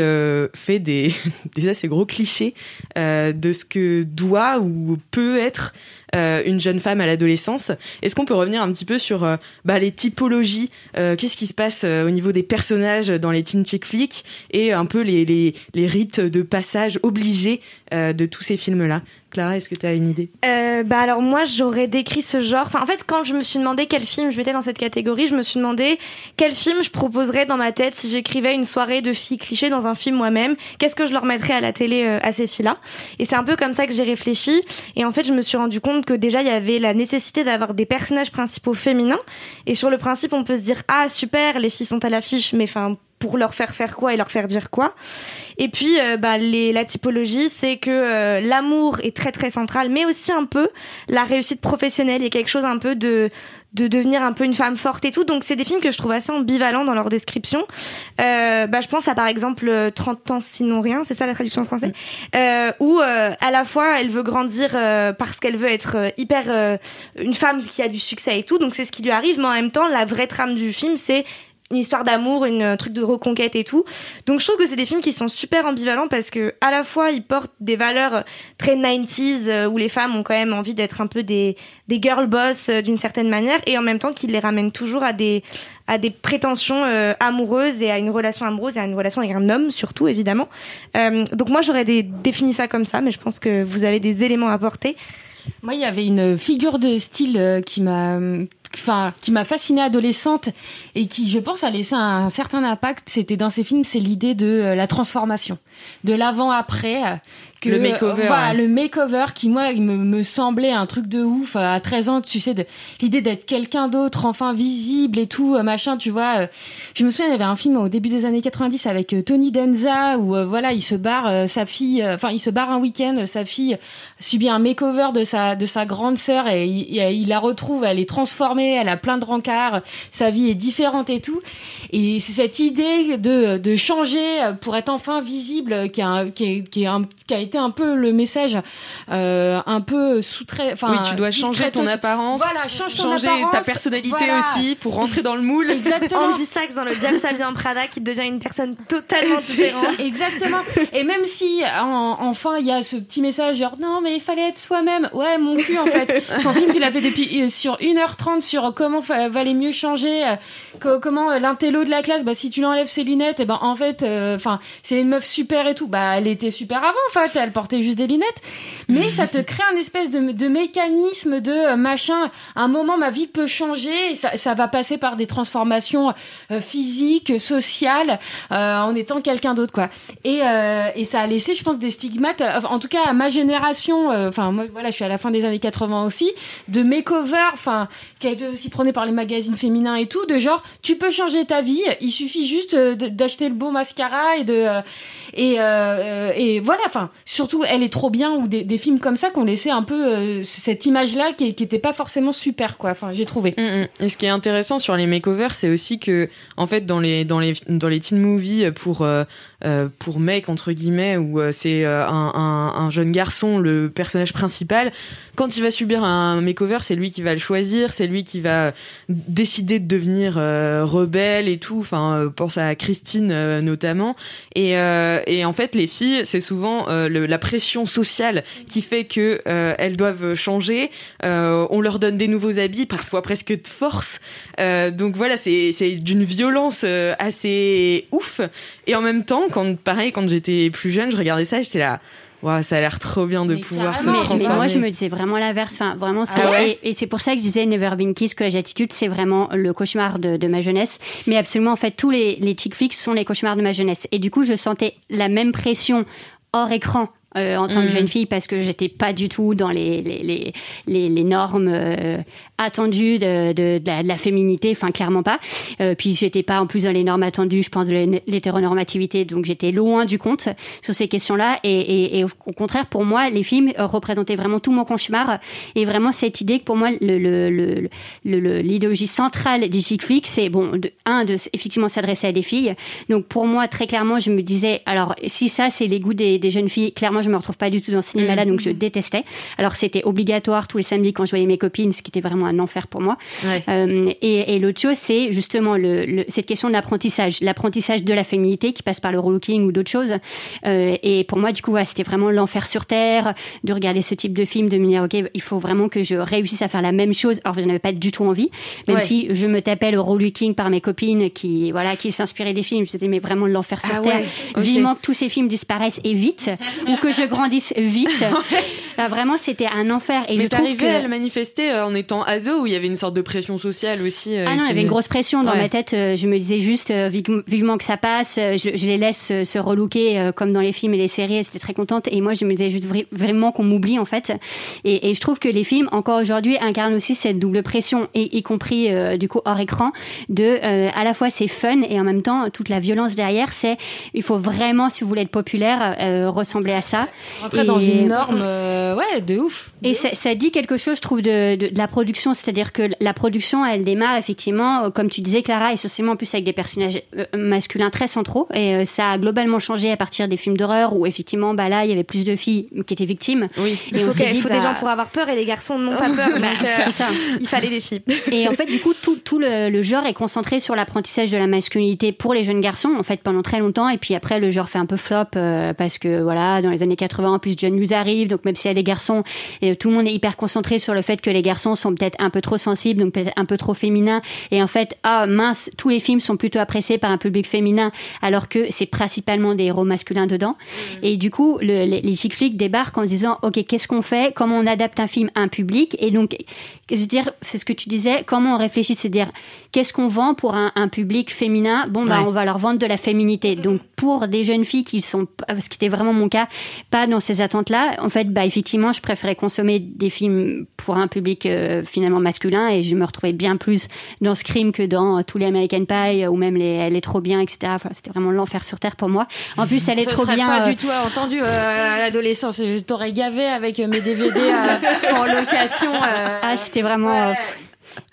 fait des des assez gros clichés de ce que doit ou peut être une jeune femme à l'adolescence. Est-ce qu'on peut revenir un petit peu sur euh, bah, les typologies euh, Qu'est-ce qui se passe euh, au niveau des personnages dans les teen chick flicks et un peu les, rites de passage obligés euh, de tous ces films-là? Clara, est-ce que tu as une idée? Euh, bah alors moi j'aurais décrit ce genre. Enfin en fait quand je me suis demandé quel film je mettais dans cette catégorie, je me suis demandé quel film je proposerais dans ma tête si j'écrivais une soirée de filles clichés dans un film moi-même. Qu'est-ce que je leur mettrais à la télé euh, à ces filles-là? Et c'est un peu comme ça que j'ai réfléchi. Et en fait je me suis rendu compte que déjà il y avait la nécessité d'avoir des personnages principaux féminins. Et sur le principe on peut se dire ah super les filles sont à l'affiche, mais enfin pour leur faire faire quoi et leur faire dire quoi. Et puis, euh, bah, les, la typologie, c'est que euh, l'amour est très très central, mais aussi un peu la réussite professionnelle. A quelque chose un peu de de devenir un peu une femme forte et tout. Donc c'est des films que je trouve assez ambivalents dans leur description. Euh, bah, je pense à par exemple euh, 30 ans sinon rien, c'est ça la traduction en français, euh, où à la fois elle veut grandir parce qu'elle veut être hyper une femme qui a du succès et tout, donc c'est ce qui lui arrive, mais en même temps la vraie trame du film c'est une histoire d'amour, un truc de reconquête et tout. Donc je trouve que c'est des films qui sont super ambivalents parce que à la fois ils portent des valeurs très 90s euh, où les femmes ont quand même envie d'être un peu des des girl boss euh, d'une certaine manière et en même temps qu'ils les ramènent toujours à des à des prétentions euh, amoureuses et à une relation amoureuse et à une relation avec un homme surtout évidemment. Euh, donc moi j'aurais défini ça comme ça mais je pense que vous avez des éléments à apporter. Moi, il y avait une figure de style euh, qui m'a, enfin, qui m'a fascinée adolescente et qui, je pense, a laissé un, certain impact. C'était dans ces films, c'est l'idée de euh, la transformation, de l'avant-après. Que, Le makeover, voilà, ouais. le makeover qui, moi, il me, me semblait un truc de ouf. euh, À 13 ans, tu sais, l'idée d'être quelqu'un d'autre, enfin visible et tout, euh, machin, tu vois. euh. Je me souviens, il y avait un film au début des années 90 avec Tony Danza où, euh, voilà, il se barre euh, sa fille, enfin, il se barre un week-end, sa fille subit un makeover de sa de sa grande sœur et il, il la retrouve, elle est transformée, elle a plein de rencarts, sa vie est différente et tout. Et c'est cette idée de, de changer pour être enfin visible qui a qui, est, qui, un, qui a été un peu le message euh, un peu sous-trait. Oui, tu dois changer ton apparence, voilà, change ton changer apparence, ta personnalité voilà. aussi pour rentrer dans le moule. Exactement. Andy Sachs dans le Diable s'habille en Prada qui devient une personne totalement différente. ça. Exactement. Et même si en- enfin il y a ce petit message genre non mais il fallait être soi-même. Ouais mon cul en fait. Ton film tu l'as fait depuis euh, sur 1h30 sur comment valait mieux changer, euh, co- comment euh, l'intello de la classe. Bah si tu l'enlèves ses lunettes et ben en fait enfin c'est une meuf super et tout. Bah elle était super avant en fait. Elle portait juste des lunettes. Mais ça te crée un espèce de, mécanisme de euh, machin. À un moment ma vie peut changer. Ça, va passer par des transformations euh, physiques, sociales, euh, en étant quelqu'un d'autre quoi. Et, et ça a laissé, je pense, des stigmates. En tout cas, à ma génération. Enfin, moi, voilà, je suis à la fin des années 80 aussi, de makeover, enfin, qui a été aussi prôné par les magazines féminins et tout, de genre, tu peux changer ta vie. Il suffit juste d'acheter le bon mascara et de et et voilà. Enfin, surtout, elle est trop bien ou des, films comme ça qu'on laissait un peu euh, cette image-là qui, qui était pas forcément super quoi. Enfin, j'ai trouvé. Mm, mm. Et ce qui est intéressant sur les makeovers, c'est aussi que, en fait, dans les dans les dans les teen movies pour euh, pour mecs entre guillemets, où euh, c'est euh, un, un, un jeune garçon le personnage principal, quand il va subir un makeover, c'est lui qui va le choisir, c'est lui qui va décider de devenir euh, rebelle et tout. Enfin, euh, pense à Christine euh, notamment. Et euh, et en fait, les filles, c'est souvent euh, la pression sociale qui fait que euh, elles doivent changer. Euh, on leur donne des nouveaux habits, parfois presque de force. Euh, donc voilà, c'est d'une violence euh, assez ouf. Et en même temps, quand pareil, quand j'étais plus jeune, je regardais ça, j'étais là. Waouh, ça a l'air trop bien de pouvoir se Mais- mais transformer. moi, je me disais vraiment l'inverse. Enfin, vraiment, Ah ouais et, et c'est pour ça que je disais Never Been Kissed, que l'attitude, c'est vraiment le cauchemar de, de ma jeunesse. Mais absolument, en fait, tous les, les chick flicks sont les cauchemars de ma jeunesse. Et du coup, je sentais la même pression hors écran. Euh, en tant que Mhm. jeune fille parce que j'étais pas du tout dans les les, les, les, normes euh, attendues de, de, de la, de la féminité enfin clairement pas. Euh, puis j'étais pas en plus dans les normes attendues je pense de l'hé- l'hétéronormativité donc j'étais loin du compte sur ces questions là et, et, et au contraire pour moi les films euh, représentaient vraiment tout mon cauchemar. Et vraiment cette idée que pour moi le le- le- le- le- l'idéologie centrale des chick flicks c'est bon de, un de effectivement s'adresser à des filles. Donc pour moi très clairement je me disais alors si ça c'est les goûts des, des jeunes filles clairement je me retrouve pas du tout dans ce cinéma là donc je détestais alors c'était obligatoire tous les samedis quand je voyais mes copines ce qui était vraiment un enfer pour moi euh, et, et l'autre chose, c'est justement le, le- cette question de l'apprentissage, l'apprentissage de la féminité qui passe par le relooking ou d'autres choses. Euh, et pour moi, du coup, voilà, c'était vraiment l'enfer sur terre de regarder ce type de film, de me dire, ok, il faut vraiment que je réussisse à faire la même chose. Alors, je n'avais pas du tout envie, même Ouais. si je me tapais le relooking par mes copines qui, voilà, qui s'inspiraient des films. Je disais, mais vraiment l'enfer sur Ah terre. ouais, ok. Vivement que tous ces films disparaissent et vite, ou que je grandisse vite. Là, vraiment, c'était un enfer. Et Mais t'arrivais que... à le manifester euh, en étant ado où il y avait une sorte de pression sociale aussi. euh, Ah non, il y avait une grosse pression dans Ouais. ma tête. euh, Je me disais juste euh, vive- vivement que ça passe. Je, je les laisse se, se relooker euh, comme dans les films et les séries. Elles étaient très contentes. Et moi, je me disais juste vra- vraiment qu'on m'oublie en fait. Et, et je trouve que les films, encore aujourd'hui, incarnent aussi cette double pression, et, y compris du coup hors écran, de à la fois c'est fun et en même temps toute la violence derrière. C'est il faut vraiment, si vous voulez être populaire, ressembler à ça. Rentrer dans une norme, euh, ouais, de ouf. Et ça, ça dit quelque chose, je trouve, de, de, de la production. C'est-à-dire que la production, elle démarre effectivement, euh, comme tu disais, Clara, essentiellement en plus avec des personnages euh, masculins très centraux. Et ça a globalement changé à partir des films d'horreur où effectivement, bah là, il y avait plus de filles qui étaient victimes. Oui. Il Et on faut, s'est qu'il dit, faut bah, des gens pour avoir peur et les garçons n'ont pas peur. donc, euh, C'est ça. Il fallait des filles. Et en fait, du coup, tout, tout le, le genre est concentré sur l'apprentissage de la masculinité pour les jeunes garçons, en fait, pendant très longtemps. Et puis après, le genre fait un peu flop euh, parce que, voilà, dans les années 80, en plus, John Hughes arrive. Donc, même s'il y a des garçons, et tout le monde est hyper concentré sur le fait que les garçons sont peut-être un peu trop sensibles, donc peut-être un peu trop féminins. Et en fait, ah mince, tous les films sont plutôt appréciés par un public féminin, alors que c'est principalement des héros masculins dedans. Et du coup, le- les, les chick flicks débarquent en se disant, ok, qu'est-ce qu'on fait? Comment on adapte un film à un public? Et donc, je veux dire, c'est ce que tu disais, comment on réfléchit, c'est dire, qu'est-ce qu'on vend pour un, un public féminin? Bon, bah, Ouais. on va leur vendre de la féminité. Donc, pour des jeunes filles qui sont, ce qui était vraiment mon cas, pas dans ces attentes-là, en fait, bah, effectivement, je préférais consommer des films pour un public euh, finalement masculin et je me retrouvais bien plus dans Scream que dans tous les American Pie ou même les Elle est trop bien, etc. Enfin, c'était vraiment l'enfer sur terre pour moi. En plus, elle est Ça trop bien. pas euh, du tout entendu euh, à l'adolescence. Je t'aurais gavé avec mes DVD euh, en location. euh. Ah, c'était vraiment. euh,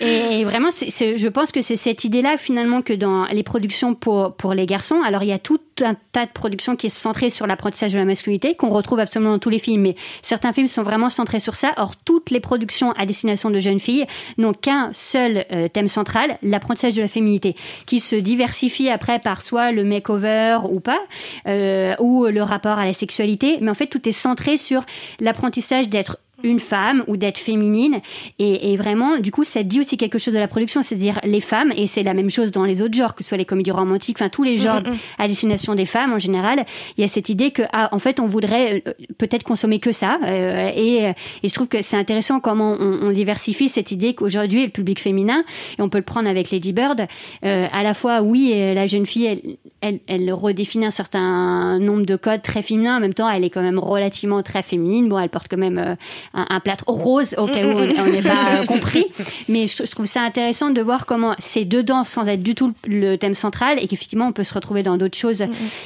et, vraiment, je pense que c'est cette idée-là finalement que dans les productions pour, pour les garçons, alors il y a tout un tas de productions qui sont centrées sur l'apprentissage de la masculinité, qu'on retrouve absolument dans tous les films, mais certains films sont vraiment centrés sur ça. Or, toutes les productions à destination de jeunes filles n'ont qu'un seul euh, thème central, l'apprentissage de la féminité, qui se diversifie après par soit le makeover ou pas, euh, ou le rapport à la sexualité, mais en fait tout est centré sur l'apprentissage d'être une femme ou d'être féminine. Et, et vraiment du coup ça dit aussi quelque chose de la production c'est-à-dire les femmes et c'est la même chose dans les autres genres que ce soit les comédies romantiques enfin tous les genres Mm, mm, mm. à destination des femmes en général. Il y a cette idée que ah, en fait on voudrait euh, peut-être consommer que ça euh, et, et je trouve que c'est intéressant comment on, on diversifie cette idée qu'aujourd'hui le public féminin et on peut le prendre avec Lady Bird euh, à la fois oui la jeune fille elle, elle, elle redéfinit un certain nombre de codes très féminins en même temps elle est quand même relativement très féminine. Bon elle porte quand même euh, un, un plâtre rose au cas où on n'est pas euh, compris. Mais je, je trouve ça intéressant de voir comment c'est dedans sans être du tout le thème central et qu'effectivement on peut se retrouver dans d'autres choses.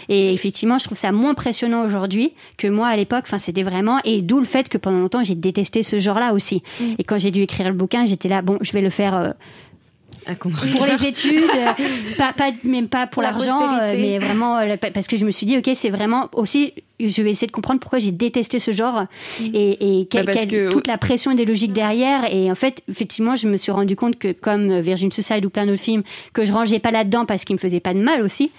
Et effectivement je trouve ça moins impressionnant aujourd'hui que moi à l'époque. Enfin c'était vraiment et d'où le fait que pendant longtemps j'ai détesté ce genre là aussi. Mm. et quand j'ai dû écrire le bouquin j'étais là bon je vais le faire euh, pour les études, euh, pas, pas, même pas pour Pour la l'argent, euh, mais vraiment euh, pa- parce que je me suis dit, ok, c'est vraiment aussi, je vais essayer de comprendre pourquoi j'ai détesté ce genre et, et quelle- Bah, quelle- que- toute la pression idéologique derrière. Et en fait, effectivement, je me suis rendu compte que comme Virgin Suicide ou plein d'autres films que je rangeais pas là-dedans parce qu'ils me faisaient pas de mal aussi,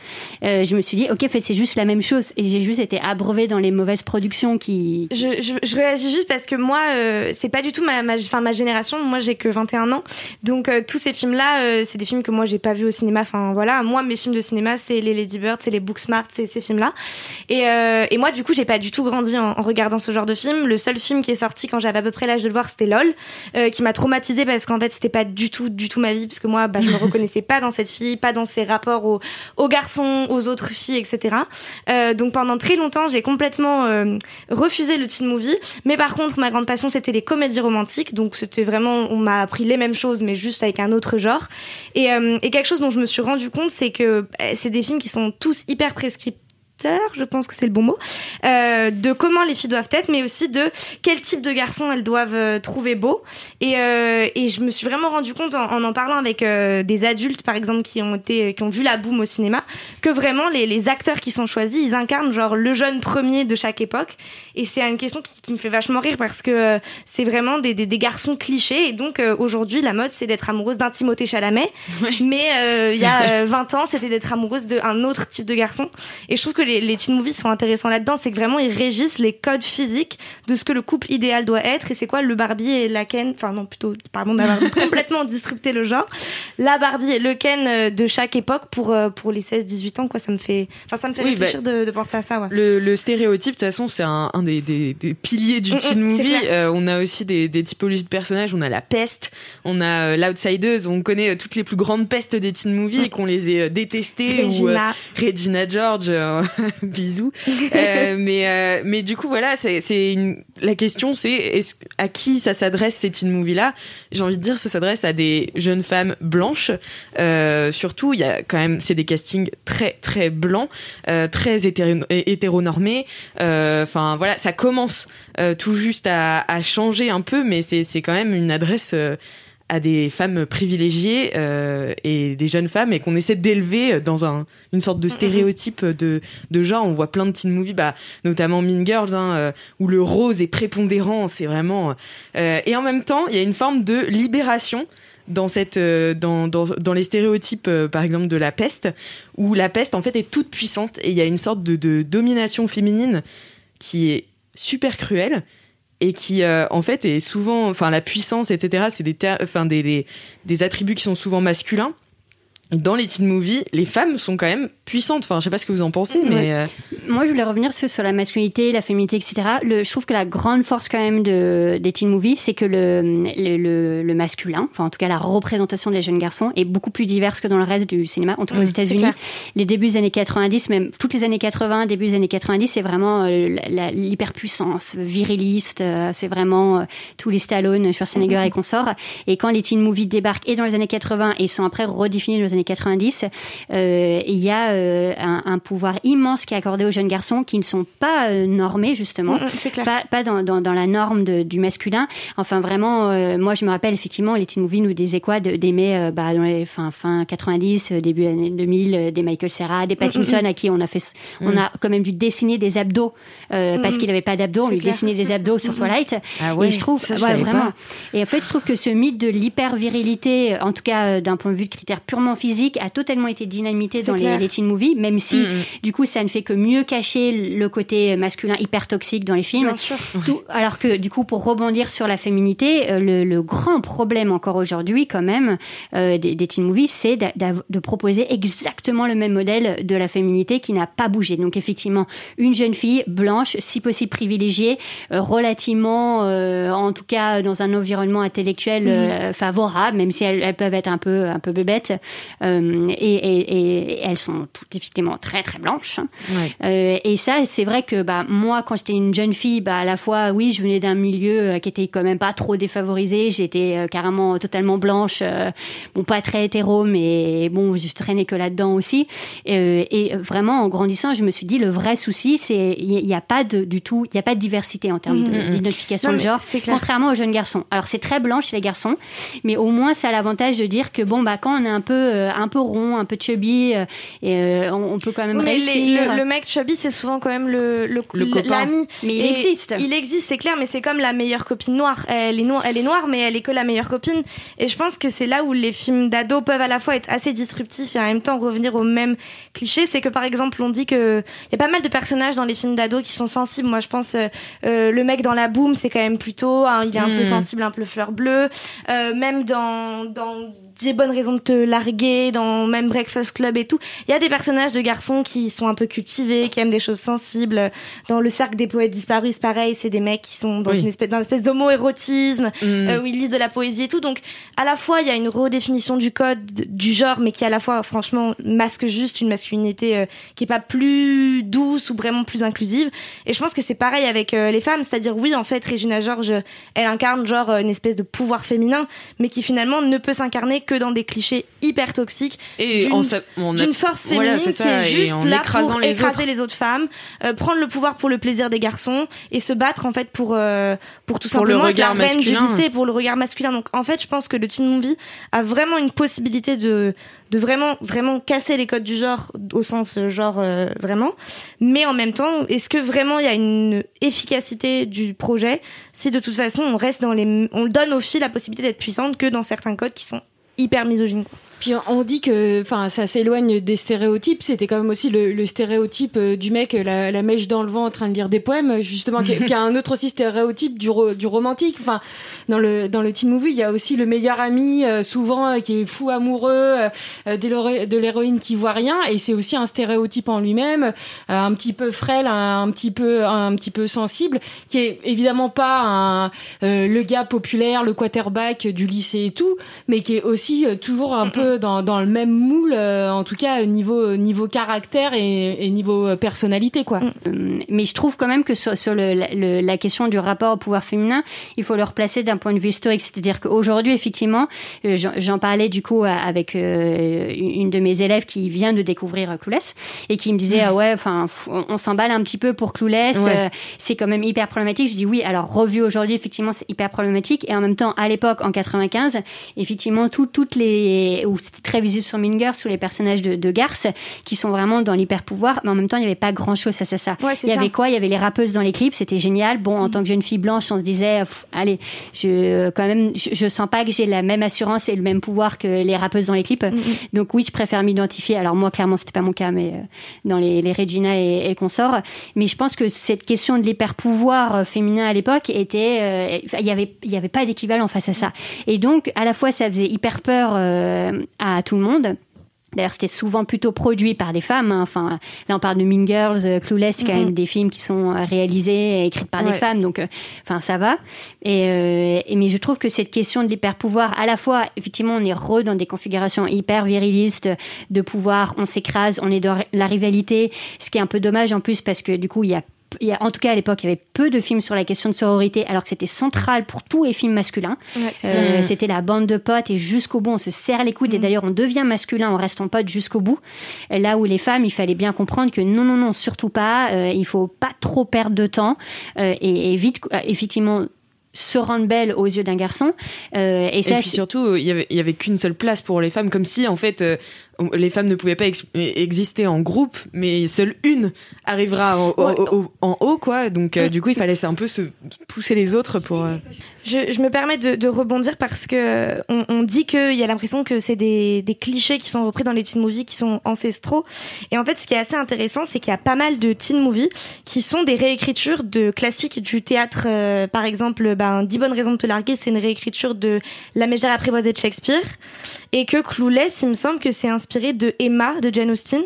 euh, je me suis dit, ok, en fait, c'est juste la même chose. Et j'ai juste été abreuvée dans les mauvaises productions qui. Je, je, je réagis juste parce que moi, euh, c'est pas du tout ma, ma, enfin, ma génération. Moi, j'ai que 21 ans. Donc, euh, tous ces films-là, euh, c'est des films que moi, j'ai pas vus au cinéma. Enfin, voilà. Moi, mes films de cinéma, c'est les Lady Bird, c'est les Booksmart, c'est ces films-là. Et, et moi, du coup, j'ai pas du tout grandi en, en regardant ce genre de film. Le seul film qui est sorti quand j'avais à peu près l'âge de le voir, c'était LOL, euh, qui m'a traumatisée parce qu'en fait, c'était pas du tout, du tout ma vie. Parce que moi, bah, je me reconnaissais pas dans cette fille, pas dans ses rapports aux, aux garçons, aux autres filles, etc. Euh, donc, pendant très longtemps, j'ai complètement euh, refusé le teen movie. Mais par contre, ma grande passion, c'était les comédies romantiques. Donc, c'était vraiment, on m'a appris les mêmes choses, mais juste avec un autre genre. Et, et quelque chose dont je me suis rendu compte, c'est que euh, c'est des films qui sont tous hyper prescriptifs je pense que c'est le bon mot, euh, de comment les filles doivent être, mais aussi de quel type de garçon elles doivent euh, trouver beau. Et, euh, et je me suis vraiment rendu compte en en, en parlant avec euh, des adultes, par exemple, qui ont été, qui ont vu la boom au cinéma, que vraiment les, les acteurs qui sont choisis, ils incarnent genre le jeune premier de chaque époque. Et c'est une question qui, qui me fait vachement rire parce que euh, c'est vraiment des, des, des garçons clichés. Et donc euh, aujourd'hui, la mode, c'est d'être amoureuse d'un Timothée Chalamet. Mais euh, il y a euh, 20 ans, c'était d'être amoureuse d'un autre type de garçon. Et je trouve que les, les teen movies sont intéressants là-dedans, c'est que vraiment ils régissent les codes physiques de ce que le couple idéal doit être. Et c'est quoi le Barbie et la Ken Enfin non, plutôt, pardon d'avoir complètement disrupté le genre. La Barbie et le Ken euh, de chaque époque pour euh, pour les 16-18 ans, quoi. Ça me fait, enfin ça me fait Oui, réfléchir bah, de, de penser à ça. Ouais. Le, le stéréotype, de toute façon, c'est un, un des, des, des piliers du Mm, teen mm, c'est movie. Euh, on a aussi des, des typologies de personnages. On a la peste, on a euh, l'outsideuse. On connaît toutes les plus grandes pestes des teen movies et qu'on les ait détestées. Ou, euh, Regina. Regina George, euh, bisous. Euh, mais, euh, mais du coup, voilà, c'est une... la question, c'est à qui ça s'adresse ces teen movies-là? J'ai envie de dire, ça s'adresse à des jeunes femmes blanches. Euh, surtout, il y a quand même, c'est des castings très très blancs, très hétéro- hétéronormés. Enfin, voilà, ça commence tout juste à, à changer un peu, mais c'est c'est quand même une adresse. À des femmes privilégiées euh, et des jeunes femmes et qu'on essaie d'élever dans un, une sorte de stéréotype de, de genre. On voit plein de teen movies, bah, notamment Mean Girls, hein, euh, où le rose est prépondérant, c'est vraiment... euh, et en même temps, il y a une forme de libération dans cette euh, dans, dans, dans les stéréotypes euh, par exemple de la peste où la peste en fait est toute puissante et il y a une sorte de, de domination féminine qui est super cruelle et qui euh, en fait est souvent enfin la puissance etc c'est des enfin des, des des attributs qui sont souvent masculins dans les teen movies, les femmes sont quand même puissantes. Enfin, je sais pas ce que vous en pensez, mais euh, moi je voulais revenir sur la masculinité, la féminité, etc. Le, je trouve que la grande force quand même de, des teen movies, c'est que le, le, le, masculin, enfin en tout cas la représentation des jeunes garçons, est beaucoup plus diverse que dans le reste du cinéma. En tout cas aux Mmh, États-Unis, les débuts des années 90, même toutes les années 80, début des années 90, c'est vraiment euh, l'hyperpuissance viriliste. euh, c'est vraiment euh, tous les Stallone, Schwarzenegger Mmh. et consorts. Et quand les teen movies débarquent et dans les années 80 et sont après redéfinis dans les années 90, euh, il y a euh, un, un pouvoir immense qui est accordé aux jeunes garçons qui ne sont pas euh, normés justement, Mm, mm, c'est clair. pas, pas dans, dans, dans la norme de- du masculin. Enfin vraiment, euh, moi je me rappelle effectivement les teen movies nous disaient quoi de- d'aimer euh, bah, dans les fin, fin 90, euh, début années 2000, euh, des Michael Cera, des Pattinson Mm, mm. à qui on a fait, on a quand même dû dessiner des abdos euh, parce qu'il n'avait pas d'abdos, on lui clair. dessinait des abdos sur. Twilight. Ah ouais, et je trouve, ça, je ouais, vraiment. pas. Et en fait, je trouve que ce mythe de l'hyper-virilité, en tout cas d'un point de vue de critères purement physiques, a totalement été dynamité dans les, teen movies, même si, Mm, mm. du coup, ça ne fait que mieux cacher le côté masculin hyper toxique dans les films. Bien sûr. Tout- alors que, du coup, pour rebondir sur la féminité, euh, le, le grand problème encore aujourd'hui, quand même, euh, des, des teen movies, c'est de proposer exactement le même modèle de la féminité qui n'a pas bougé. Donc, effectivement, une jeune fille blanche, si possible privilégiée, euh, relativement, euh, en tout cas, dans un environnement intellectuel euh, favorable, même si elles, elles peuvent être un peu, un peu bébêtes. Euh, et, et- et elles sont toutes effectivement très, très blanches. Ouais. Euh, et ça, c'est vrai que bah, moi, quand j'étais une jeune fille, bah, à la fois, oui, je venais d'un milieu euh, qui était quand même pas trop défavorisé. J'étais euh, carrément totalement blanche, bon, pas très hétéro, mais bon, je traînais que là-dedans aussi. Euh, et vraiment, en grandissant, je me suis dit, le vrai souci, c'est il n'y a pas de, du tout, il n'y a pas de diversité en termes Mhm. d'identification de genre, contrairement aux jeunes garçons. Alors, c'est très blanc chez les garçons, mais au moins, ça a l'avantage de dire que bon, bah, quand on est un peu, un peu rond, un peu chubby, euh, et, euh, on, on peut quand même Oui, les- réussir. le, le mec chubby, c'est souvent quand même le, le, Le copain. l'ami. Mais il Et existe. Il existe, c'est clair, mais c'est comme la meilleure copine noire. Elle est, noire, elle est noire, mais elle est que la meilleure copine. Et je pense que c'est là où les films d'ado peuvent à la fois être assez disruptifs et en même temps revenir au même cliché. C'est que par exemple, on dit que il y a pas mal de personnages dans les films d'ado qui sont sensibles. Moi, je pense euh, euh, le mec dans la boom, c'est quand même plutôt, hein, il est un peu Mm. sensible, un peu fleur bleue. Euh, même dans dans des bonnes raisons de te larguer, dans même Breakfast Club et tout. Il y a des personnages de garçons qui sont un peu cultivés, qui aiment des choses sensibles. Dans le cercle des poètes disparus, c'est pareil, c'est des mecs qui sont dans Oui. une espèce, dans une espèce d'homo-érotisme, Mm. euh, où ils lisent de la poésie et tout. Donc, à la fois, il y a une redéfinition du code, du genre, mais qui à la fois, franchement, masque juste une masculinité euh, qui est pas plus douce ou vraiment plus inclusive. Et je pense que c'est pareil avec euh, les femmes, c'est-à-dire, oui, en fait, Regina George, elle incarne genre une espèce de pouvoir féminin, mais qui finalement ne peut s'incarner que dans des clichés hyper toxiques Et d'une force voilà, féminine qui ça, est et juste là pour les écraser autres. les autres femmes, euh, prendre le pouvoir pour le plaisir des garçons et se battre en fait pour euh, pour tout Pour le simplement être la regard reine du lycée, pour le regard masculin. Donc en fait, je pense que le teen movie a vraiment une possibilité de de vraiment vraiment casser les codes du genre au sens euh, genre euh, vraiment mais en même temps est-ce que vraiment il y a une efficacité du projet si de toute façon on reste dans les on donne aux filles la possibilité d'être puissantes que dans certains codes qui sont hyper misogynes quoi. Puis on dit que, enfin, ça s'éloigne des stéréotypes. C'était quand même aussi le, le stéréotype euh, du mec, la, la mèche dans le vent en train de lire des poèmes, justement, qui, qui a un autre aussi stéréotype du, ro- du romantique. Enfin, dans le dans le teen movie, il y a aussi le meilleur ami, euh, souvent euh, qui est fou amoureux de l'héro- de l'héroïne qui voit rien, et c'est aussi un stéréotype en lui-même, un petit peu frêle, un, un petit peu un petit peu sensible, qui est évidemment pas un, euh, le gars populaire, le quarterback du lycée et tout, mais qui est aussi toujours un peu dans, dans le même moule, euh, en tout cas niveau niveau caractère et, et niveau euh, personnalité quoi. Euh, Mais je trouve quand même que sur, sur le- la- le- la question du rapport au pouvoir féminin, il faut le replacer d'un point de vue historique. C'est-à-dire qu'aujourd'hui, effectivement, euh, j'en parlais du coup avec une de mes élèves qui vient de découvrir Clueless et qui me disait ah ouais, enfin, on, s'emballe un petit peu pour Ouais. euh, c'est quand même hyper problématique. Je dis oui, alors revu aujourd'hui, effectivement, c'est hyper problématique. Et en même temps, à l'époque, en 95, effectivement, tout- toutes les, c'était très visible sur Mean Girls, sous les personnages de, de garces qui sont vraiment dans l'hyper pouvoir, mais en même temps, il n'y avait pas grand chose à ça. ça. Ouais, c'est il y avait quoi? Il y avait les rappeuses dans les clips, c'était génial. Bon, en tant que jeune fille blanche, on se disait, allez, je quand même, je, je sens pas que j'ai la même assurance et le même pouvoir que les rappeuses dans les clips. Donc oui, je préfère m'identifier. Alors moi, clairement, c'était pas mon cas, mais euh, dans les, les Regina et, et consorts. Mais je pense que cette question de l'hyper pouvoir euh, féminin à l'époque était, euh, il y avait, il y avait pas d'équivalent face à ça. Et donc, à la fois, ça faisait hyper peur euh, à tout le monde. D'ailleurs, c'était souvent plutôt produit par des femmes. hein. Enfin, là, on parle de Mean Girls, euh, Clueless, c'est quand même des films qui sont euh, réalisés et écrits par des femmes. Donc, euh, enfin, ça va. Et, euh, et- mais je trouve que cette question de l'hyper-pouvoir, à la fois, effectivement, on est re dans des configurations hyper virilistes de pouvoir, on s'écrase, on est dans la rivalité. Ce qui est un peu dommage en plus parce que du coup, il y a- en tout cas à l'époque, il y avait peu de films sur la question de sororité, alors que c'était central pour tous les films masculins. Ouais, Euh, c'était la bande de potes et jusqu'au bout, on se serre les coudes. Et d'ailleurs, on devient masculin en restant potes jusqu'au bout. Là où les femmes, il fallait bien comprendre que non, non, non, surtout pas. Euh, il faut pas trop perdre de temps euh, et, et vite, euh, effectivement, se rendre belle aux yeux d'un garçon. Euh, et puis surtout, il y avait, il y avait qu'une seule place pour les femmes, comme si en fait euh, on- les femmes ne pouvaient pas ex- exister en groupe, mais seule une arrivera en, au- au- au- en haut, quoi. Donc euh, du coup, il fallait un peu se pousser les autres pour. euh, Je, je me permets de, de rebondir parce que on, on dit qu'il y a l'impression que c'est des, des clichés qui sont repris dans les teen movies qui sont ancestraux. Et en fait, ce qui est assez intéressant, c'est qu'il y a pas mal de teen movies qui sont des réécritures de classiques du théâtre. Euh, par exemple, ben, 10 bonnes raisons de te larguer, c'est une réécriture de La mégère apprivoisée de Shakespeare. Et que Clueless, il me semble que c'est inspiré de Emma de Jane Austen.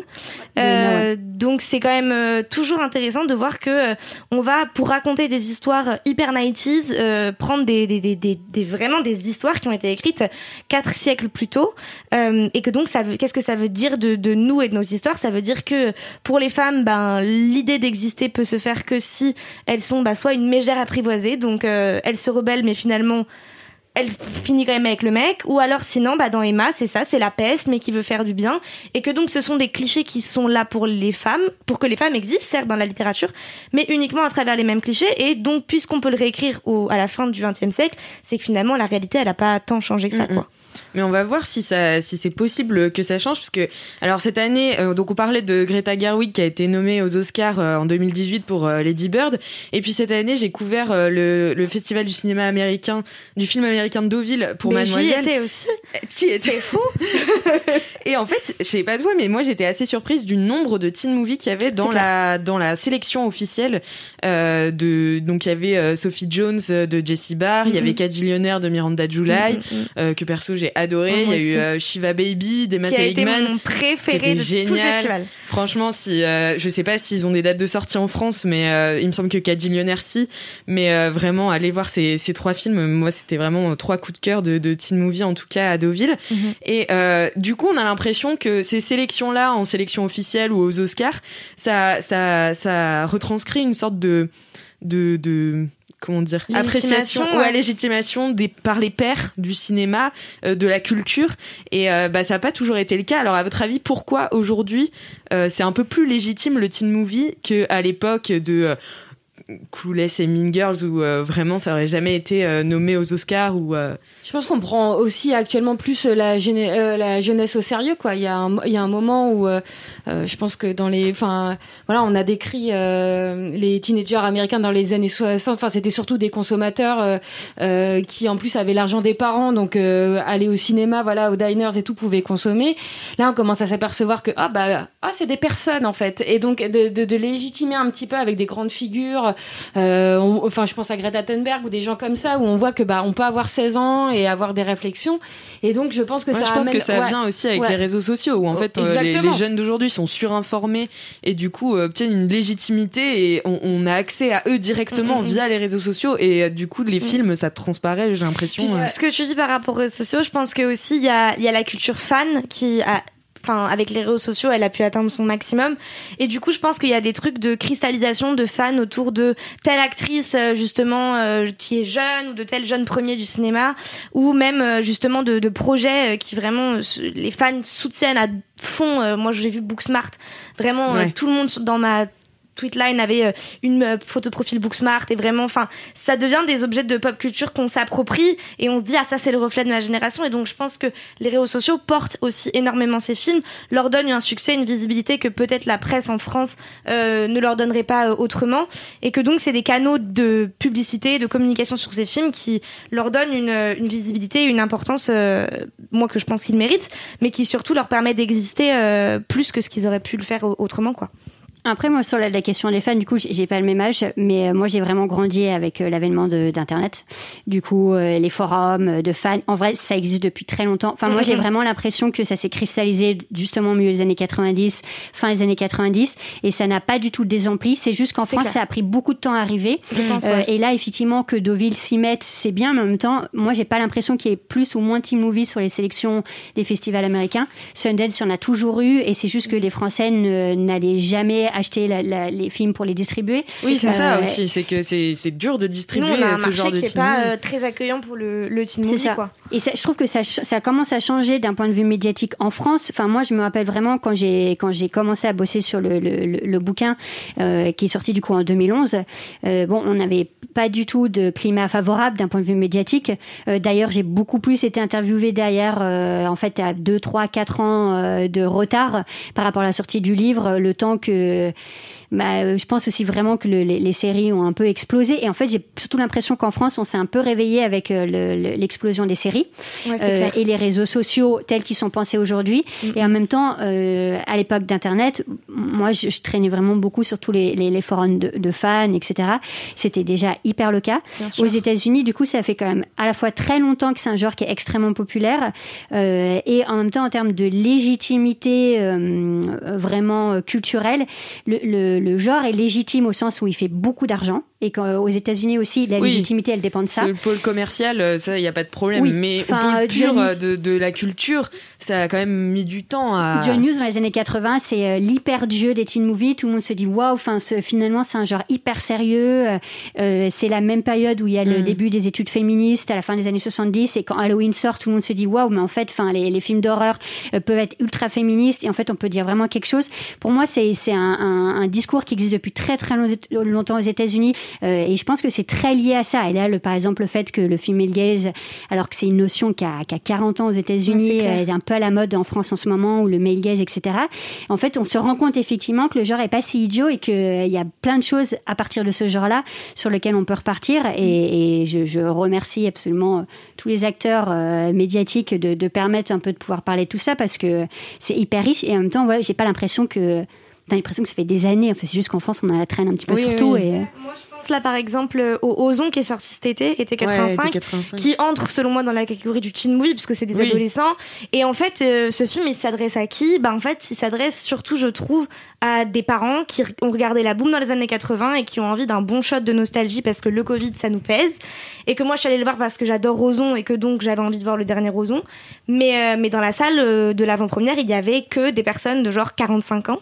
Euh, Donc c'est quand même euh, toujours intéressant de voir que euh, on va pour raconter des histoires hyper 90s euh, prendre des, des, des, des, des- vraiment des histoires qui ont été écrites quatre siècles plus tôt. Et que donc ça qu'est-ce que ça veut dire de, de nous et de nos histoires? Ça veut dire que pour les femmes ben l'idée d'exister peut se faire que si elles sont bah, soit une mégère apprivoisée donc elles se rebellent mais finalement elle finit quand même avec le mec, ou alors sinon, bah dans Emma, c'est ça, c'est la peste, mais qui veut faire du bien, et que donc ce sont des clichés qui sont là pour les femmes, pour que les femmes existent, certes, dans la littérature, mais uniquement à travers les mêmes clichés, et donc puisqu'on peut le réécrire au, à la fin du XXe siècle, c'est que finalement la réalité, elle a pas tant changé que ça, Mm, quoi. Mais on va voir si ça, si c'est possible que ça change, parce que alors cette année, euh, donc on parlait de Greta Gerwig qui a été nommée aux Oscars euh, en 2018 pour euh, Lady Bird, et puis cette année j'ai couvert le, le festival du cinéma américain, du film américain de Deauville pour mais j'y Mademoiselle. étais aussi. Qui était fou. Et en fait, je sais pas toi, mais moi j'étais assez surprise du nombre de teen movies qu'il y avait dans la dans la sélection officielle de donc il y avait Sophie Jones de Jessie Barr, il y avait Cajillionaire de Miranda July, euh, que perso j'ai adoré. Ouais, il y a eu aussi. euh, Shiva Baby d'Emma Qui a été mon préféré de tout le génial. festival. Franchement, si euh, je sais pas s'ils ont des dates de sortie en France, mais euh, il me semble que Cajillionaire si. Mais vraiment, allez voir ces, ces trois films. Moi, c'était vraiment trois coups de cœur de, de teen movie, en tout cas à Deauville. Mhm. Et du coup, on a l'impression que ces sélections-là, en sélection officielle ou aux Oscars, ça, ça, ça retranscrit une sorte de, de, de comment dire, appréciation, ouais. ouais, légitimation des, par les pairs du cinéma, euh, de la culture. Et euh, bah, ça n'a pas toujours été le cas. Alors, à votre avis, pourquoi aujourd'hui euh, c'est un peu plus légitime le teen movie qu'à l'époque de Clueless et Mean Girls où vraiment ça aurait jamais été nommé aux Oscars ou Je pense qu'on prend aussi actuellement plus euh, euh, la jeunesse au sérieux, quoi. Il y a un, moment où euh, je pense que dans les, enfin, voilà, on a décrit les teenagers américains dans les années 60. Enfin, c'était surtout des consommateurs qui, en plus, avaient l'argent des parents, donc aller au cinéma, voilà, aux diners et tout, pouvaient consommer. Là, on commence à s'apercevoir que ah bah ah c'est des personnes en fait, et donc de, légitimer un petit peu avec des grandes figures. enfin, je pense à Greta Thunberg ou des gens comme ça où on voit que bah on peut avoir 16 ans et avoir des réflexions. Et donc, je pense que Ouais, ça je pense amène- que ça ouais, vient aussi avec ouais. les réseaux sociaux où en fait euh, les, jeunes d'aujourd'hui sont surinformés et du coup euh, obtiennent une légitimité et on, on a accès à eux directement Mm, mm, mm. via les réseaux sociaux et euh, du coup les films ça transparaît j'ai l'impression Puis, euh, ce que tu dis par rapport aux réseaux sociaux, je pense que aussi il y a, il y a la culture fan qui a Enfin, avec les réseaux sociaux, elle a pu atteindre son maximum. Et du coup, je pense qu'il y a des trucs de cristallisation de fans autour de telle actrice, euh, justement, euh, qui est jeune, ou de tel jeune premier du cinéma, ou même, euh, justement, de, de projets euh, qui vraiment, les fans soutiennent à fond. Moi, j'ai vu Booksmart. Vraiment, Ouais. tout le monde dans ma Tweetline avait euh, une euh, photo de profil Booksmart et vraiment, enfin, ça devient des objets de pop culture qu'on s'approprie et on se dit ah ça c'est le reflet de ma génération et donc je pense que les réseaux sociaux portent aussi énormément ces films, leur donnent un succès, une visibilité que peut-être la presse en France euh, ne leur donnerait pas euh, autrement et que donc c'est des canaux de publicité, de communication sur ces films qui leur donnent une, une visibilité, une importance, euh, moi que je pense qu'ils méritent, mais qui surtout leur permet d'exister euh, plus que ce qu'ils auraient pu le faire au- autrement quoi. Après, moi, sur la, la question des fans, du coup, j'ai pas le même âge, mais euh, moi, j'ai vraiment grandi avec euh, l'avènement d'Internet. Du coup, euh, les forums de fans, en vrai, ça existe depuis très longtemps. Enfin, moi, j'ai Mhm. vraiment l'impression que ça s'est cristallisé justement au milieu des années 90, fin des années 90, et ça n'a pas du tout désempli. C'est juste qu'en France, clair. ça a pris beaucoup de temps à arriver. Je pense, Euh, ouais. et là, effectivement, que Deauville s'y mette, c'est bien, mais en même temps, moi, j'ai pas l'impression qu'il y ait plus ou moins Team Movie sur les sélections des festivals américains. Sundance, en a toujours eu, et c'est juste que les Français n'allaient jamais acheter la- la- les films pour les distribuer. Oui, c'est ça Euh, aussi. C'est que c'est dur de distribuer on a un ce marché genre de qui est teen pas euh, très accueillant pour le, le teen C'est movie, ça. quoi. Et ça, je trouve que ça, commence à changer d'un point de vue médiatique en France. Enfin, moi, je me rappelle vraiment quand j'ai quand j'ai commencé à bosser sur le, le, le- le bouquin euh, qui est sorti du coup en 2011. euh, bon, on n'avait pas du tout de climat favorable d'un point de vue médiatique. Euh, D'ailleurs, j'ai beaucoup plus été interviewée derrière, euh, en fait, à 2, 3, 4 ans euh, de retard par rapport à la sortie du livre, le temps que いう bah, euh, je pense aussi vraiment que le- les, les séries ont un peu explosé. Et en fait, j'ai surtout l'impression qu'en France, on s'est un peu réveillé avec euh, le- le- l'explosion des séries Ouais, clair. et les réseaux sociaux tels qu'ils sont pensés aujourd'hui. Et en même temps, euh, à l'époque d'Internet, moi, je, je traînais vraiment beaucoup sur tous les, les- les forums de, de fans, etc. C'était déjà hyper le cas. Aux États-Unis, du coup, ça fait quand même à la fois très longtemps que c'est un genre qui est extrêmement populaire euh, et en même temps, en termes de légitimité euh, euh, vraiment euh, culturelle, le, le- le genre est légitime au sens où il fait beaucoup d'argent et qu'aux États-Unis aussi, la Oui. légitimité, elle dépend de ça. Le pôle commercial, euh, ça, il n'y a pas de problème. Oui. Mais Enfin, au pôle pur John- euh, de, de la culture, ça a quand même mis du temps à. John Hughes dans les années 80, c'est euh, l'hyper dieu des teen movies. Tout le monde se dit waouh. Enfin, finalement, c'est un genre hyper sérieux. Euh, euh, c'est la même période où il y a le Mm. début des études féministes à la fin des années 70. Et quand Halloween sort, tout le monde se dit waouh. Mais en fait, enfin, les, les films d'horreur euh, peuvent être ultra féministes. Et en fait, on peut dire vraiment quelque chose. Pour moi, c'est un, un- un discours qui existe depuis très très long- longtemps aux États-Unis. Euh, et je pense que c'est très lié à ça. Et là, le, par exemple, le fait que le female gaze, alors que c'est une notion qui a, qui a 40 ans aux États-Unis, clair. euh, est un peu à la mode en France en ce moment, ou le male gaze, etc. En fait, on se rend compte effectivement que le genre est pas si idiot et qu'il y a plein de choses à partir de ce genre-là sur lesquelles on peut repartir. Et, et je, je remercie absolument euh, tous les acteurs euh, médiatiques de, de permettre un peu de pouvoir parler de tout ça parce que c'est hyper riche et en même temps, voilà, j'ai pas l'impression que T'as l'impression que ça fait des années. Enfin, c'est juste qu'en France, on a la traîne un petit peu Oui, sur oui, tout. oui. Et, euh, Là, par exemple, au Ozon qui est sorti cet été, été 85, été 85. qui entre selon moi dans la catégorie du teen movie, puisque c'est des Oui. adolescents. Et en fait, euh, ce film, il s'adresse à qui? Bah, en fait, il s'adresse surtout, je trouve, à des parents qui ont regardé la boom dans les années 80 et qui ont envie d'un bon shot de nostalgie parce que le Covid, ça nous pèse. Et que moi, je suis allée le voir parce que j'adore Ozon et que donc j'avais envie de voir le dernier Ozon. Mais, euh, mais dans la salle euh, de l'avant-première, il y avait que des personnes de genre 45 ans.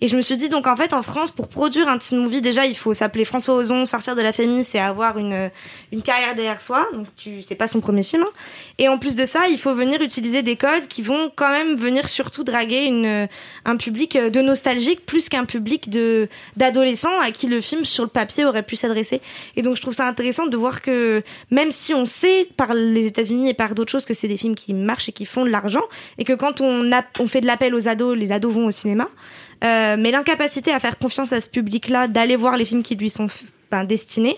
Et je me suis dit, donc en fait, en France, pour produire un teen movie, déjà, il faut s'appeler François Ozon, sortir de la famille, c'est avoir une, une carrière derrière soi. Donc, tu, c'est pas son premier film. hein. Et en plus de ça, il faut venir utiliser des codes qui vont quand même venir surtout draguer une, un public de nostalgique plus qu'un public de, d'adolescents à qui le film sur le papier aurait pu s'adresser. Et donc, je trouve ça intéressant de voir que même si on sait par les États-Unis et par d'autres choses que c'est des films qui marchent et qui font de l'argent, et que quand on, a, on fait de l'appel aux ados, les ados vont au cinéma, euh, mais l'incapacité à faire confiance à ce public-là, d'aller voir les films qui lui sont ben, destinés,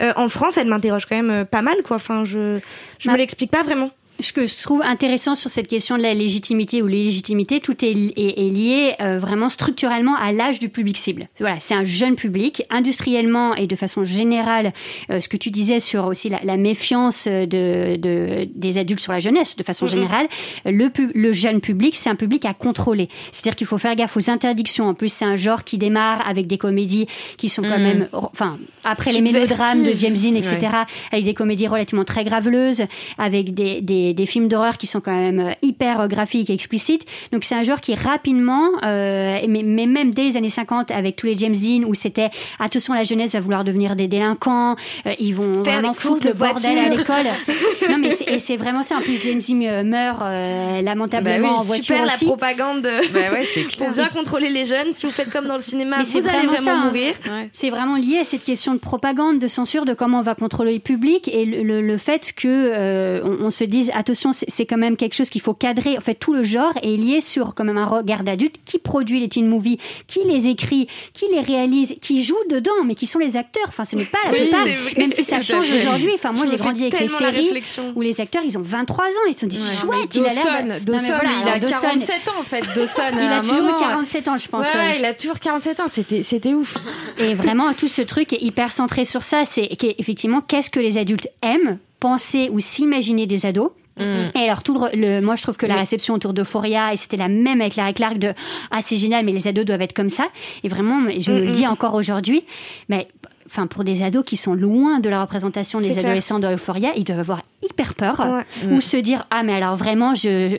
euh, en France, elle m'interroge quand même euh, pas mal, quoi. Enfin, je, je Bah, me l'explique pas vraiment. Ce que je trouve intéressant sur cette question de la légitimité ou l'illégitimité, tout est, est- est lié euh, vraiment structurellement à l'âge du public cible. Voilà, c'est un jeune public, industriellement et de façon générale, euh, ce que tu disais sur aussi la, la méfiance de, de- des adultes sur la jeunesse, de façon générale, le, jeune public, c'est un public à contrôler. C'est-à-dire qu'il faut faire gaffe aux interdictions. En plus, c'est un genre qui démarre avec des comédies qui sont quand Mhm. même, enfin, après les mélodrames de James Dean, etc., Ouais. avec des comédies relativement très graveleuses, avec des, des, des films d'horreur qui sont quand même euh, hyper euh, graphiques et explicites. Donc c'est un genre qui rapidement, euh, mais, mais même dès les années 50, avec tous les James Dean, où c'était attention, la jeunesse va vouloir devenir des délinquants, euh, ils vont Faire vraiment foutre le de bordel à l'école. non mais c'est, et c'est vraiment ça. En plus, James Dean meurt euh, lamentablement Bah oui, en voiture super aussi. la propagande Bah ouais, c'est pour bien contrôler les jeunes. Si vous faites comme dans le cinéma, Mais vous allez vraiment vraiment ça, hein. mourir. Ouais. C'est vraiment lié à cette question de propagande, de censure, de comment on va contrôler le public et le, le- le fait que euh, on, on se dise attention, c'est quand même quelque chose qu'il faut cadrer. En fait, tout le genre est lié sur quand même un regard d'adulte qui produit les teen movies, qui les écrit, qui les réalise, qui joue dedans, mais qui sont les acteurs. Enfin, ce n'est pas la Oui, plupart, même si ça change aujourd'hui. Enfin, moi, j'ai grandi avec les séries où les acteurs, ils ont 23 ans. Ils se sont dit, Ouais, chouette, il a l'air. Dawson, voilà, il a alors, Dawson, 47 ans en fait. Dawson, Il a toujours moment, 47 ans, je pense. Ouais, ouais. ouais, il a toujours 47 ans. C'était, c'était ouf. Et vraiment, tout ce truc est hyper centré sur ça. C'est qu'effectivement, qu'est-ce que les adultes aiment penser ou s'imaginer des ados Et alors, tout le, le- moi, je trouve que la réception autour d'Euphoria, et c'était la même avec Larry Clark de Ah, c'est génial, mais les ados doivent être comme ça. Et vraiment, je me le Mm, dis mm. encore aujourd'hui, mais enfin, pour des ados qui sont loin de la représentation des clair. adolescents de Euphoria, ils doivent avoir hyper peur Ouais. ou Mm. se dire Ah, mais alors vraiment, je,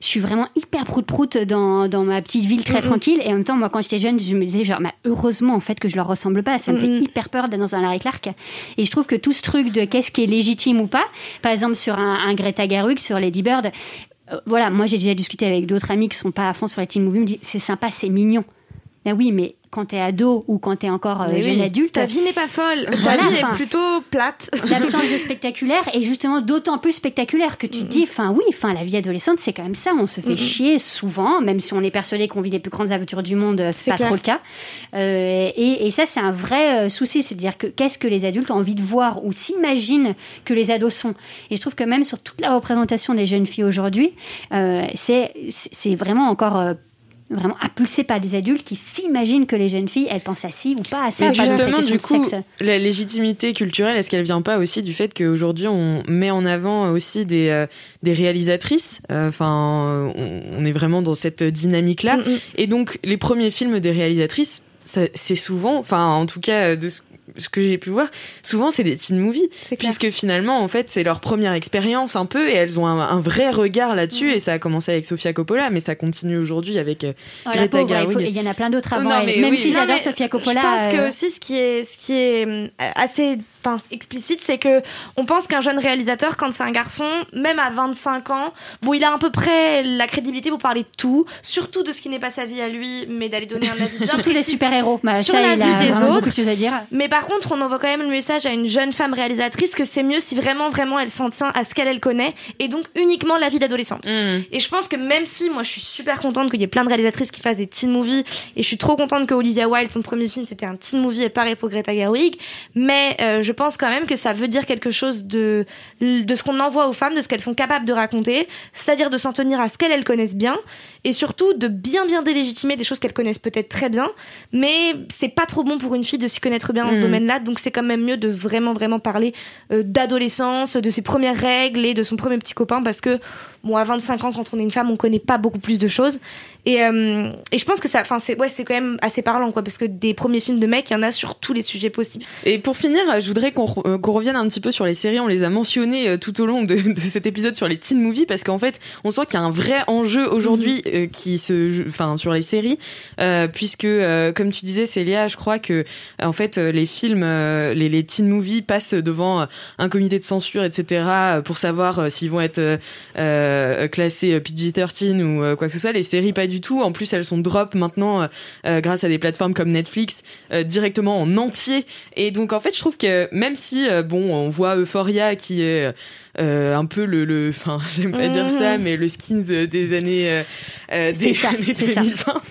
je suis vraiment hyper prout-prout dans, dans ma petite ville très tranquille. Et en même temps, moi, quand j'étais jeune, je me disais genre, bah, heureusement, en fait, que je leur ressemble pas. Ça me fait hyper peur d'être dans un Larry Clark. Et je trouve que tout ce truc de qu'est-ce qui est légitime ou pas, par exemple, sur un, un Greta Gerwig, sur Lady Bird, euh, voilà, moi, j'ai déjà discuté avec d'autres amis qui sont pas à fond sur les teen movies, me disent, c'est sympa, c'est mignon. Ah oui, mais quand t'es ado ou quand t'es encore euh, jeune oui. adulte, Ta vie n'est pas folle. Ta Voilà, vie est plutôt plate. l'absence de spectaculaire est justement d'autant plus spectaculaire que tu te dis, enfin oui, enfin la vie adolescente c'est quand même ça, on se fait chier souvent, même si on est persuadé qu'on vit les plus grandes aventures du monde, euh, c'est pas clair. trop le cas. Euh, et, et ça c'est un vrai euh, souci, c'est-à-dire que qu'est-ce que les adultes ont envie de voir ou s'imaginent que les ados sont. Et je trouve que même sur toute la représentation des jeunes filles aujourd'hui, euh, c'est vraiment encore vraiment impulsé par des adultes qui s'imaginent que les jeunes filles elles pensent à ci ou pas à ça. Mais justement, la du coup, sexe. la légitimité culturelle, est-ce qu'elle vient pas aussi du fait qu'aujourd'hui on met en avant aussi des, euh, des réalisatrices euh, Enfin, on, on est vraiment dans cette dynamique-là. Et donc, les premiers films des réalisatrices, c'est souvent, enfin, en tout cas, de ce ce que j'ai pu voir, souvent c'est des teen movies, puisque finalement en fait c'est leur première expérience un peu et elles ont un, un vrai regard là-dessus et ça a commencé avec Sofia Coppola mais ça continue aujourd'hui avec euh, Oh, Greta il y en a plein d'autres avant Non, elle. mais Même oui. si j'adore Sofia Coppola. Je pense que euh, aussi ce qui est, ce qui est hum, assez explicite, c'est que on pense qu'un jeune réalisateur, quand c'est un garçon, même à 25 ans, bon, il a à peu près la crédibilité pour parler de tout, surtout de ce qui n'est pas sa vie à lui, mais d'aller donner un avis bien Surtout les super-héros. Bah, sur ça, la il a vie des autres. de choses à dire. Mais par contre, on envoie quand même le message à une jeune femme réalisatrice que c'est mieux si vraiment, vraiment elle s'en tient à ce qu'elle elle connaît et donc uniquement la vie d'adolescente. Et je pense que même si moi je suis super contente qu'il y ait plein de réalisatrices qui fassent des teen movies et je suis trop contente que Olivia Wilde, son premier film, c'était un teen movie et pareil pour Greta Gerwig, mais euh, je pense quand même que ça veut dire quelque chose de, de ce qu'on envoie aux femmes, de ce qu'elles sont capables de raconter, c'est-à-dire de s'en tenir à ce qu'elles elles connaissent bien et surtout de bien bien délégitimer des choses qu'elles connaissent peut-être très bien, mais c'est pas trop bon pour une fille de s'y connaître bien dans ce Mhm. domaine-là, donc c'est quand même mieux de vraiment vraiment parler euh, d'adolescence, de ses premières règles et de son premier petit copain parce que bon à 25 ans quand on est une femme on connaît pas beaucoup plus de choses et, euh, et je pense que ça enfin c'est ouais c'est quand même assez parlant quoi parce que des premiers films de mecs il y en a sur tous les sujets possibles. Et pour finir, je voudrais qu'on re- euh, qu'on revienne un petit peu sur les séries. On les a mentionnées euh, tout au long de, de cet épisode sur les teen movies parce qu'en fait, on sent qu'il y a un vrai enjeu aujourd'hui euh, qui se, enfin, sur les séries, euh, puisque comme tu disais, Célia, je crois que en fait, les films, les, les teen movies passent devant un comité de censure, etc., pour savoir s'ils vont être euh, euh, classés euh, PG-13 ou euh, quoi que ce soit. Les séries, pas du tout. En plus, elles sont drop maintenant euh, grâce à des plateformes comme Netflix directement en entier. Et donc, en fait, je trouve que même si, bon, on voit Euphoria qui est un peu le, le, enfin, j'aime pas dire ça, mais le skins des années, des ça, années c'est ça. 2020.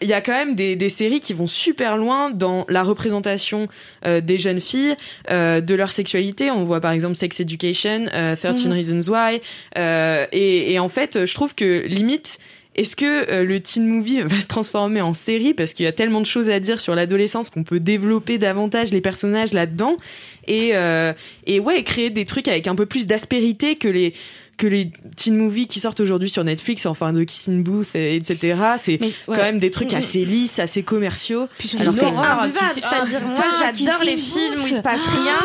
Il y a quand même des, des séries qui vont super loin dans la représentation euh, des jeunes filles, euh, de leur sexualité. On voit par exemple Sex Education, euh, 13 Mhm. Reasons Why. Euh, et, et en fait, je trouve que limite, est-ce que euh, le teen movie va se transformer en série? Parce qu'il y a tellement de choses à dire sur l'adolescence qu'on peut développer davantage les personnages là-dedans et euh, et ouais créer des trucs avec un peu plus d'aspérité que les que les teen movies qui sortent aujourd'hui sur Netflix, enfin de Kissing Booth, et- etc. C'est quand même des trucs Mhm. assez lisses, assez commerciaux. Alors, une c'est- horreur, Ah, c'est-à-dire moi j'adore les films où il se passe Booth. rien.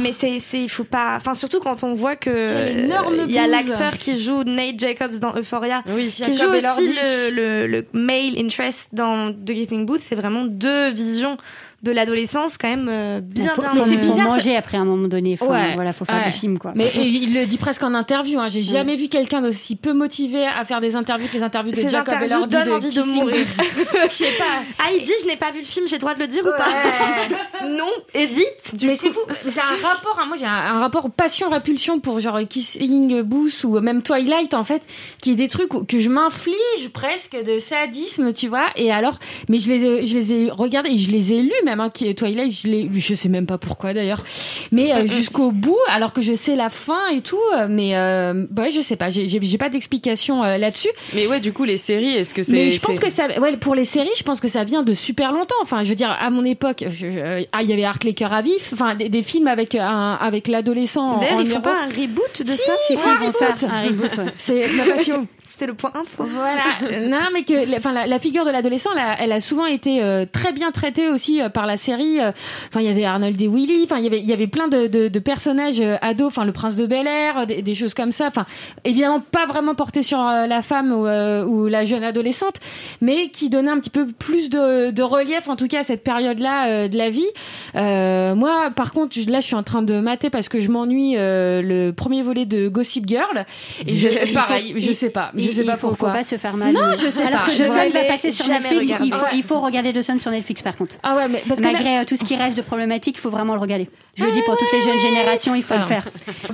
Mais c'est, c'est, il faut pas. Enfin, surtout quand on voit que euh, il y a l'acteur qui joue Nate Jacobs dans Euphoria, qui joue aussi le, le, le male interest dans The Kissing Booth. C'est vraiment deux visions de l'adolescence quand même euh, bien faut, bien. faut- c'est faut bizarre. manger après un moment donné. Faut, Ouais. voilà, faut faire Ouais. du film quoi. Mais et il le dit presque en interview. Hein. J'ai jamais vu quelqu'un d'aussi peu motivé à faire des interviews que les interviews de Ces Jacob interviews Elordi donnent de envie de mourir. Je sais pas. Ah, il dit je n'ai pas vu le film, j'ai le droit de le dire ou pas Non, évite. Du mais c'est fou. Mais C'est un rapport. hein, moi, j'ai un, un rapport passion-répulsion pour genre Kissing Booth ou même Twilight en fait, qui est des trucs où- que je m'inflige presque de sadisme, tu vois. Et alors, mais je les, ai- je les ai regardés et je les ai lus même. Hein, qui- Twilight, je l'ai, lu, je sais même pas pourquoi d'ailleurs. Mais euh, jusqu'au bout, alors que je sais la fin et tout. euh, Mais euh, ouais, je sais pas. J'ai, pas d'explication euh, là-dessus. Mais ouais, du coup, les séries, est-ce que c'est. Mais je pense que ça, ouais, pour les séries, je pense que ça vient de super longtemps. Enfin, je veux dire, à mon époque, je- ah, il y avait Arc les cœurs à vif, enfin, des, des films avec un, avec l'adolescent. D'ailleurs, ils font pas un reboot de Si, ça ils font un reboot. C'est ma passion. C'était le point info. Voilà. Non, mais que, la- enfin, la, la figure de l'adolescent, elle a souvent été euh, très bien traitée aussi euh, par la série. euh. Enfin, il y avait Arnold et Willy. Enfin, il y avait, il y avait plein de, de, de personnages euh, ados. Enfin, le prince de Bel Air, des, des choses comme ça. Enfin, évidemment pas vraiment porté sur euh, la femme ou, euh, ou la jeune adolescente, mais qui donnait un petit peu plus de, de relief, en tout cas, à cette période-là euh, de la vie. Euh, moi, par contre, je- là, je suis en train de mater parce que je m'ennuie euh, le premier volet de Gossip Girl. Et je, pareil, je sais pas. Je Il- sais il pas faut, pourquoi. faut pas se faire mal. Non, je sais Alors pas. que Je The vais Sun va passer sur Netflix. Il faut, Ouais. il faut regarder The Sun sur Netflix par contre. Ah ouais, mais parce Malgré euh, tout ce qui reste de problématique, il faut vraiment le regarder. Je le dis pour toutes les jeunes générations, il faut le Ah. faire.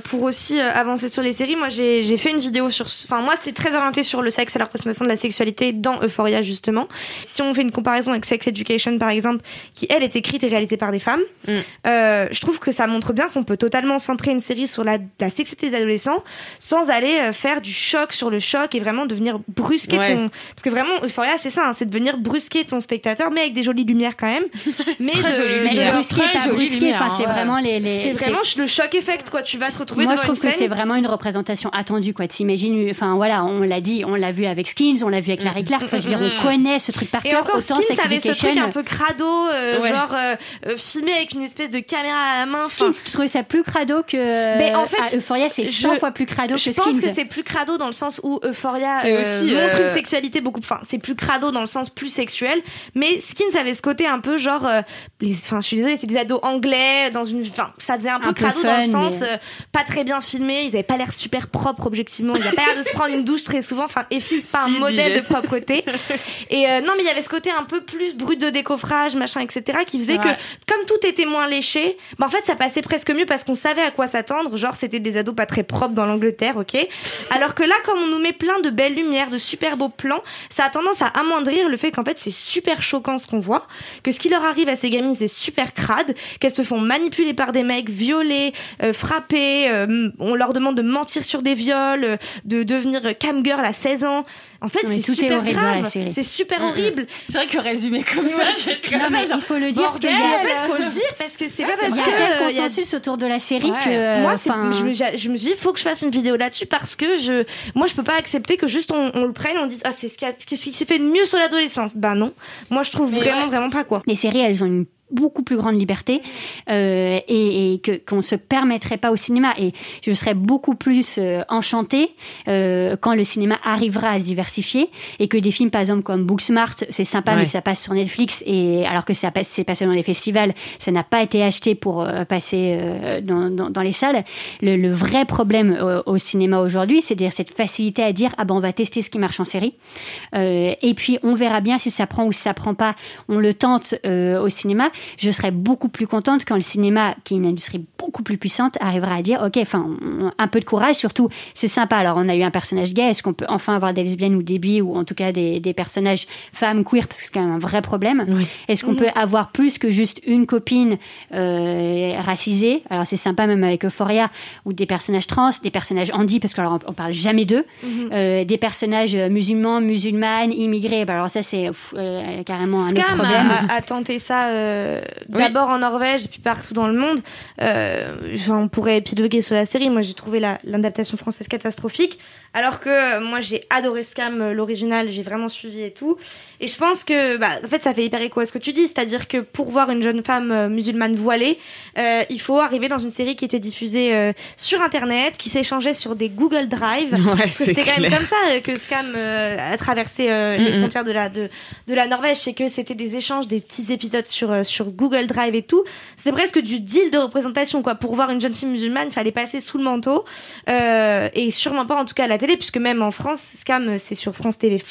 Pour aussi euh, avancer sur les séries, moi j'ai j'ai fait une vidéo sur. Enfin, moi c'était très orienté sur le sexe et la représentation de la sexualité dans Euphoria justement. Si on fait une comparaison avec Sex Education par exemple, qui elle est écrite et réalisée par des femmes, Mm. euh, je trouve que ça montre bien qu'on peut totalement centrer une série sur la, la sexualité des adolescents sans aller euh, faire du choc sur le choc et vraiment devenir brusquer Ouais. ton. Parce que vraiment, Euphoria c'est ça, hein, c'est de venir brusquer ton spectateur, mais avec des jolies lumières quand même. mais Très de, jolies de- Mais lumières. brusqué, Très pas jolie brusqué, lumière, enfin, hein, c'est ouais. vraiment les. les- C'est vraiment le choc effect quoi. Tu vas te retrouver Moi, devant je trouve une que c'est vraiment une représentation attendue, quoi. T'imagines, enfin voilà, on l'a dit, on l'a vu avec Skins, on l'a vu avec Larry Clark. Enfin, je veux dire, on connaît ce truc par cœur. Autant Skins Sex avait ce truc un peu crado, euh, Ouais. genre euh, euh, filmé avec une espèce de caméra à la main. Skins, tu trouvais ça plus crado que. Mais en fait, Euphoria, c'est 100 je- fois plus crado je que Skins. pense que c'est plus crado dans le sens où Euphoria C'est euh, aussi, montre euh, une sexualité beaucoup. Enfin, c'est plus crado dans le sens plus sexuel. Mais Skins avait ce côté un peu genre. euh, les, enfin, je suis désolée, c'est des ados anglais dans une. Enfin, ça faisait un peu Un peu crado dans le sens mais- euh, pas très bien filmé. Ils avaient pas l'air super propres objectivement. Ils avaient pas l'air de se prendre une douche très souvent. Enfin, Effie, c'est pas Si, un modèle de propreté. Et euh, non, mais il y avait ce côté un peu plus brut de décoffrage, machin, etc., qui faisait que comme tout était moins léché, bah en fait ça passait presque mieux parce qu'on savait à quoi s'attendre. Genre c'était des ados pas très propres dans l'Angleterre, ok? Alors que là, comme on nous met plein de belles lumières, de super beaux plans, ça a tendance à amoindrir le fait qu'en fait c'est super choquant ce qu'on voit, que ce qui leur arrive à ces gamines c'est super crade, qu'elles se font manipuler par des mecs, violer, euh, frapper, euh, on leur demande de mentir sur des viols, euh, de devenir camgirl à 16 ans. En fait, mais c'est est super grave, c'est super horrible. C'est vrai que résumé comme ça, c'est très Non, mais genre, il faut le dire parce Et en fait, faut le dire parce que c'est pas c'est parce Il y a que un tel euh, il y a- consensus autour de la série Ouais. que. moi, c'est- enfin, je, me, je me suis dit, faut que je fasse une vidéo là-dessus parce que je, moi, je peux pas accepter que juste on, on le prenne, on dise, ah, c'est ce qui, a- ce qui s'est fait de mieux sur l'adolescence. Bah non, moi, je trouve Mais vraiment, ouais. vraiment pas quoi. les séries, elles ont une beaucoup plus grande liberté euh, et, et que qu'on se permettrait pas au cinéma et je serais beaucoup plus euh, enchantée euh, quand le cinéma arrivera à se diversifier et que des films par exemple comme Booksmart c'est sympa Ouais. mais ça passe sur Netflix et alors que ça passe c'est passé dans les festivals ça n'a pas été acheté pour euh, passer euh, dans, dans, dans les salles le, le vrai problème euh, au cinéma aujourd'hui c'est cette facilité à dire ah ben on va tester ce qui marche en série euh, et puis on verra bien si ça prend ou si ça prend pas. On le tente euh, au cinéma. Je serais beaucoup plus contente quand le cinéma, qui est une industrie beaucoup plus puissante, arrivera à dire ok, enfin un peu de courage. Surtout, c'est sympa. Alors on a eu un personnage gay. Est-ce qu'on peut enfin avoir des lesbiennes ou des bi ou en tout cas des, des personnages femmes queer parce que c'est quand même un vrai problème. Est-ce qu'on peut avoir plus que juste une copine euh, racisée? Alors c'est sympa même avec Euphoria ou des personnages trans, des personnages handi parce qu'on on parle jamais d'eux, Mhm. euh, des personnages euh, musulmans, musulmanes, immigrés. Bah, alors ça c'est euh, carrément un autre Scam problème. a, a tenté ça d'abord en Norvège puis partout dans le monde. Euh, on pourrait épiloguer sur la série. Moi, j'ai trouvé la- l'adaptation française catastrophique. Alors que euh, moi, j'ai adoré Scam, euh, l'original, j'ai vraiment suivi et tout. Et je pense que, bah, en fait, ça fait hyper écho à ce que tu dis. C'est-à-dire que pour voir une jeune femme euh, musulmane voilée, euh, il faut arriver dans une série qui était diffusée euh, sur Internet, qui s'échangeait sur des Google Drive. Ouais, Parce que c'est c'était quand même comme ça que Scam euh, a traversé euh, les Mm, mm. frontières de la, de, de la Norvège. C'est que c'était des échanges, des petits épisodes sur, sur Google Drive et tout. C'est presque du deal de représentation, quoi. Pour voir une jeune fille musulmane, il fallait passer sous le manteau. Et sûrement pas, en tout cas, la télé, puisque même en France, Scam, c'est sur France TV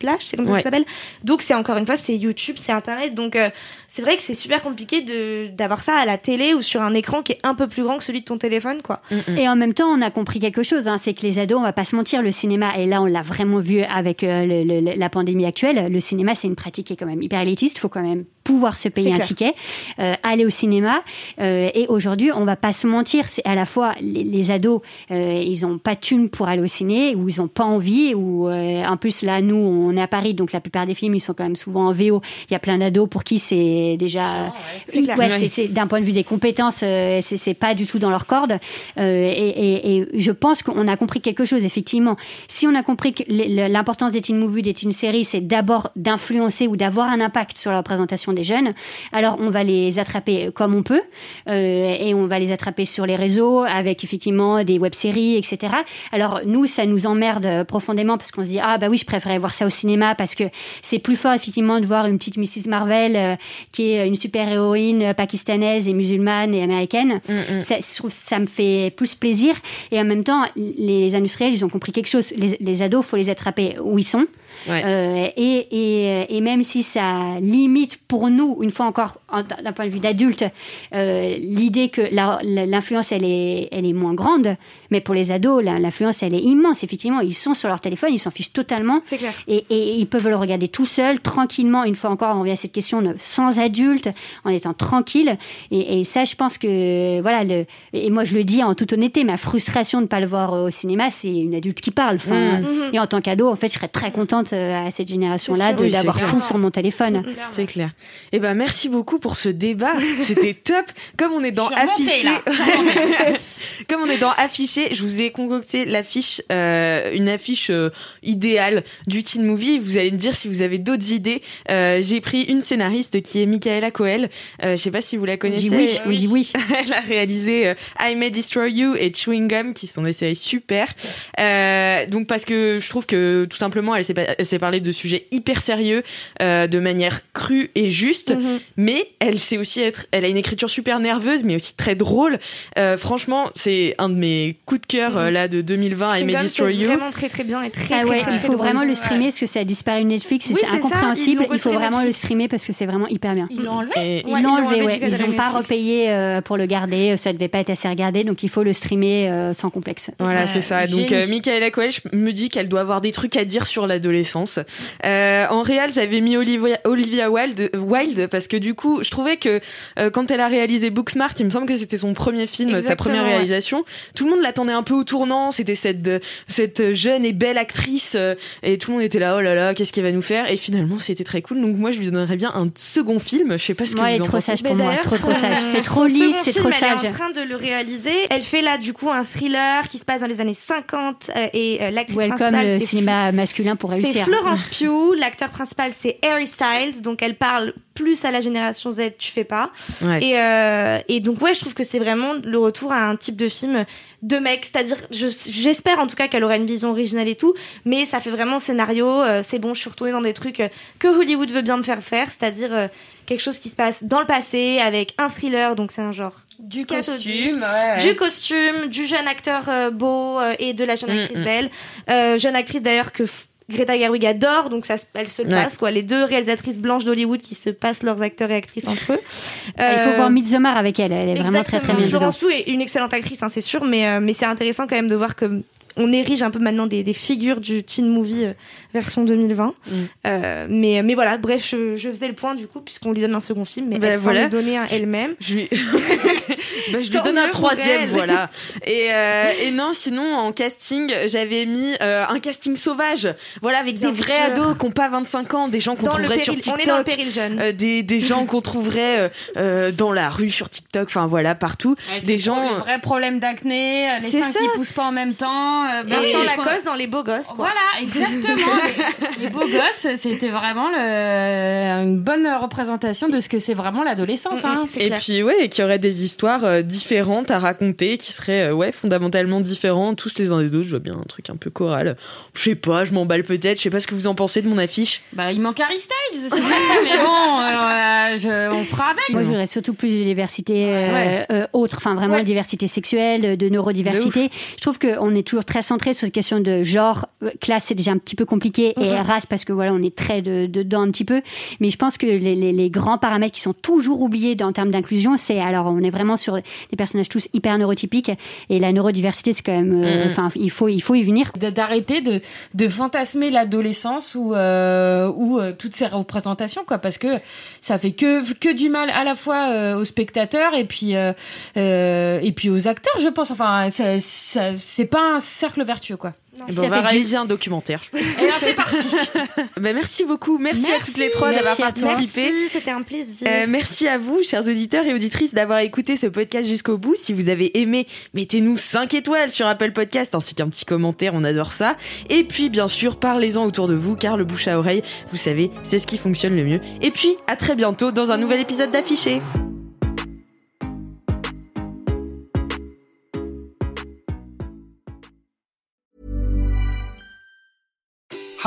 Slash, c'est comme Ouais. ça s'appelle. Donc c'est encore une fois, c'est YouTube, c'est Internet. Donc euh, c'est vrai que c'est super compliqué de d'avoir ça à la télé ou sur un écran qui est un peu plus grand que celui de ton téléphone, quoi. Et en même temps, on a compris quelque chose, hein, c'est que les ados, on va pas se mentir, le cinéma, et là on l'a vraiment vu avec euh, le- le- la pandémie actuelle, le cinéma c'est une pratique qui est quand même hyper élitiste, il faut quand même pouvoir se payer un ticket, euh, aller au cinéma, euh, et aujourd'hui on va pas se mentir, c'est à la fois les, les ados, euh, ils ont pas de thunes pour aller au ciné, ou ils ont pas envie, ou euh, en plus là nous on est à Paris, donc la plupart des films ils sont quand même souvent en VO, il y a plein d'ados pour qui c'est. C'est clair. Ouais, Ouais. c'est- c'est d'un point de vue des compétences, euh, c'est pas du tout dans leur corde. Euh, et, et- et je pense qu'on a compris quelque chose, effectivement. Si on a compris que l'importance des teen movies, des teen séries, c'est d'abord d'influencer ou d'avoir un impact sur la représentation des jeunes, alors on va les attraper comme on peut, euh, et on va les attraper sur les réseaux avec effectivement des web-séries, etc. Alors nous, ça nous emmerde profondément parce qu'on se dit ah bah oui, je préférais voir ça au cinéma parce que c'est plus fort effectivement de voir une petite Mrs Marvel euh, qui est une super héroïne euh, pakistanaise et musulmane et américaine. Ça, je trouve que ça me fait plus plaisir. Et en même temps, les industriels, ils ont compris quelque chose. Les, les ados, faut les attraper où ils sont. Ouais. Euh, et, et, et même si ça limite pour nous, une fois encore, en- d'un point de vue d'adulte, euh, l'idée que l'influence, elle est, elle est moins grande, mais pour les ados, l'influence, elle est immense. Effectivement, ils sont sur leur téléphone, ils s'en fichent totalement. Clair. Et, et ils peuvent le regarder tout seuls, tranquillement. Une fois encore, on revient à cette question de sans adulte, en étant tranquille. Et, et ça, je pense que, voilà, le, et moi je le dis en toute honnêteté, ma frustration de ne pas le voir au cinéma, c'est une adulte qui parle. Enfin, Mhm. Et en tant qu'ado, en fait, je serais très contente euh, à cette génération-là de- Oui, d'avoir tout sur mon téléphone. C'est clair. Eh ben merci beaucoup pour ce débat. C'était top. Comme on est dans affiché, comme on est dans affiché, je vous ai concocté l'affiche, euh, une affiche euh, idéale du teen movie. Vous allez me dire si vous avez d'autres idées. Euh, J'ai pris une scénariste qui est Michaela Coel. Je sais pas si vous la connaissez. dit oui, on dit oui. Elle a réalisé I May Destroy You et Chewing Gum, qui sont des séries super. Donc parce que je trouve que tout simplement, elle s'est pa- elle s'est parlé de sujets hyper sérieux, euh, de manière crue et juste. Mhm. Mais elle sait aussi être, elle a une écriture super nerveuse, mais aussi très drôle. Euh, franchement, c'est un de mes coups de cœur euh, là de 2020. I May Destroy You. vraiment très très bien et très Ah très, ouais, très, il très faut drôle. vraiment le streamer parce que ça a disparu de Netflix et Oui, c'est incompréhensible. Il faut vraiment le streamer parce que c'est vraiment hyper bien. Ils l'ont enlevé Et- Ils Ouais, l'ont ils l'ont enlevé, ouais. Ils n'ont pas repayé euh, pour le garder. Ça devait pas être assez regardé, donc il faut le streamer euh, sans complexe. Voilà, c'est ça. Donc, Michaela Coel, me dis qu'elle doit avoir des trucs à dire sur l'adolescence. Euh, en réel, j'avais mis Olivia, Olivia Wilde, Wilde parce que du coup, je trouvais que euh, quand elle a réalisé Booksmart, il me semble que c'était son premier film, sa première ouais. réalisation. Tout le monde l'attendait un peu au tournant. C'était cette euh, cette jeune et belle actrice euh, et tout le monde était là, oh là là, qu'est-ce qu'elle va nous faire? Et finalement, c'était très cool. Donc moi, je lui donnerais bien un second film. Je sais pas ce que Moi, elle vous est en trop pensez. sage pour moi. d'ailleurs, Trop, sage. C'est trop lisse, c'est trop Elle sage. est en train de le réaliser. Elle fait là du coup un thriller qui se passe dans les années 50 euh, et euh, l'actrice Welcome le cinéma masculin pour C'est. Florence Pugh, l'acteur principal c'est Harry Styles, donc elle parle plus à la génération Z, tu fais pas. Ouais. Et, euh, et donc ouais, je trouve que c'est vraiment le retour à un type de film de mec, c'est-à-dire je- j'espère en tout cas qu'elle aura une vision originale et tout, mais ça fait vraiment scénario, euh, c'est bon, je suis retournée dans des trucs euh, que Hollywood veut bien me faire faire, c'est-à-dire euh, quelque chose qui se passe dans le passé avec un thriller, donc c'est un genre Du costume, ouais, du costume, du jeune acteur euh, beau euh, et de la jeune Mm, actrice mm. belle. Euh, jeune actrice d'ailleurs que Greta Gerwig adore, donc ça, se- elle se le Ouais. passe quoi. Les deux réalisatrices blanches d'Hollywood qui se passent leurs acteurs et actrices entre eux. Il faut Euh, voir Midsommar avec elle. Elle est vraiment très très bien. Florence Pugh est une excellente actrice, hein, c'est sûr, mais euh, mais c'est intéressant quand même de voir que on érige un peu maintenant des, des figures du teen movie euh, version 2020. Mm. Euh, mais mais voilà, bref, je, je faisais le point du coup puisqu'on lui donne un second film, mais Ben elle s'en voilà. est donné un elle-même. Je lui, Bah, je lui donne un troisième, voilà. Et, euh, et non, sinon en casting, j'avais mis euh, un casting sauvage, voilà, avec Bien des vrais sûr. ados qui n'ont pas 25 ans, des gens qu'on trouverait sur TikTok, on est dans le péril jeune. euh, des, des gens qu'on trouverait euh, euh, dans la rue sur TikTok, enfin voilà, partout, Avec des gens. les vrais problèmes d'acné, les seins ça. qui poussent pas en même temps. Euh, Vincent Lacoste dans Les Beaux Gosses. quoi. Voilà, exactement. les, les beaux gosses, c'était vraiment le- une bonne représentation de ce que c'est vraiment l'adolescence. hein. Et puis ouais, et qu'il y aurait des histoires euh, différentes à raconter, qui seraient euh, ouais fondamentalement différents tous les uns des autres. Je vois bien un truc un peu choral. Je sais pas, je m'emballe peut-être. Je sais pas ce que vous en pensez de mon affiche. Bah, il manque Harry Styles, c'est vrai, mais bon, euh, je- on fera avec. Moi, je voudrais surtout plus de diversité euh, Ouais. euh, autre, enfin vraiment Ouais. la diversité sexuelle, de neurodiversité. Je trouve qu'on est toujours très centré sur cette question de genre, euh, classe, c'est déjà un petit peu compliqué, et Mhm. race parce que voilà, on est très de- dedans un petit peu. Mais je pense que les, les- les grands paramètres qui sont toujours oubliés dans- en termes d'inclusion, c'est alors on est vraiment sur des personnages tous hyper neurotypiques, et la neurodiversité, c'est quand même, euh, Mhm. enfin, il faut il faut y venir. D'arrêter de, de fantasmer l'adolescence ou, euh, ou euh, toutes ces représentations quoi parce que ça fait que, que du mal à la fois aux spectateurs et puis et puis aux acteurs je pense enfin ça- ça- c'est pas un cercle vertueux quoi Eh ben, on va réaliser un documentaire. Je pense. et alors c'est parti Ben, merci beaucoup. Merci, à toutes les trois d'avoir participé. Merci, c'était un plaisir. Euh, merci à vous, chers auditeurs et auditrices, d'avoir écouté ce podcast jusqu'au bout. Si vous avez aimé, mettez-nous 5 étoiles sur Apple Podcast ainsi qu'un petit commentaire, on adore ça. Et puis, bien sûr, parlez-en autour de vous, car le bouche à oreille, vous savez, c'est ce qui fonctionne le mieux. Et puis, à très bientôt dans un nouvel épisode d'Affiché.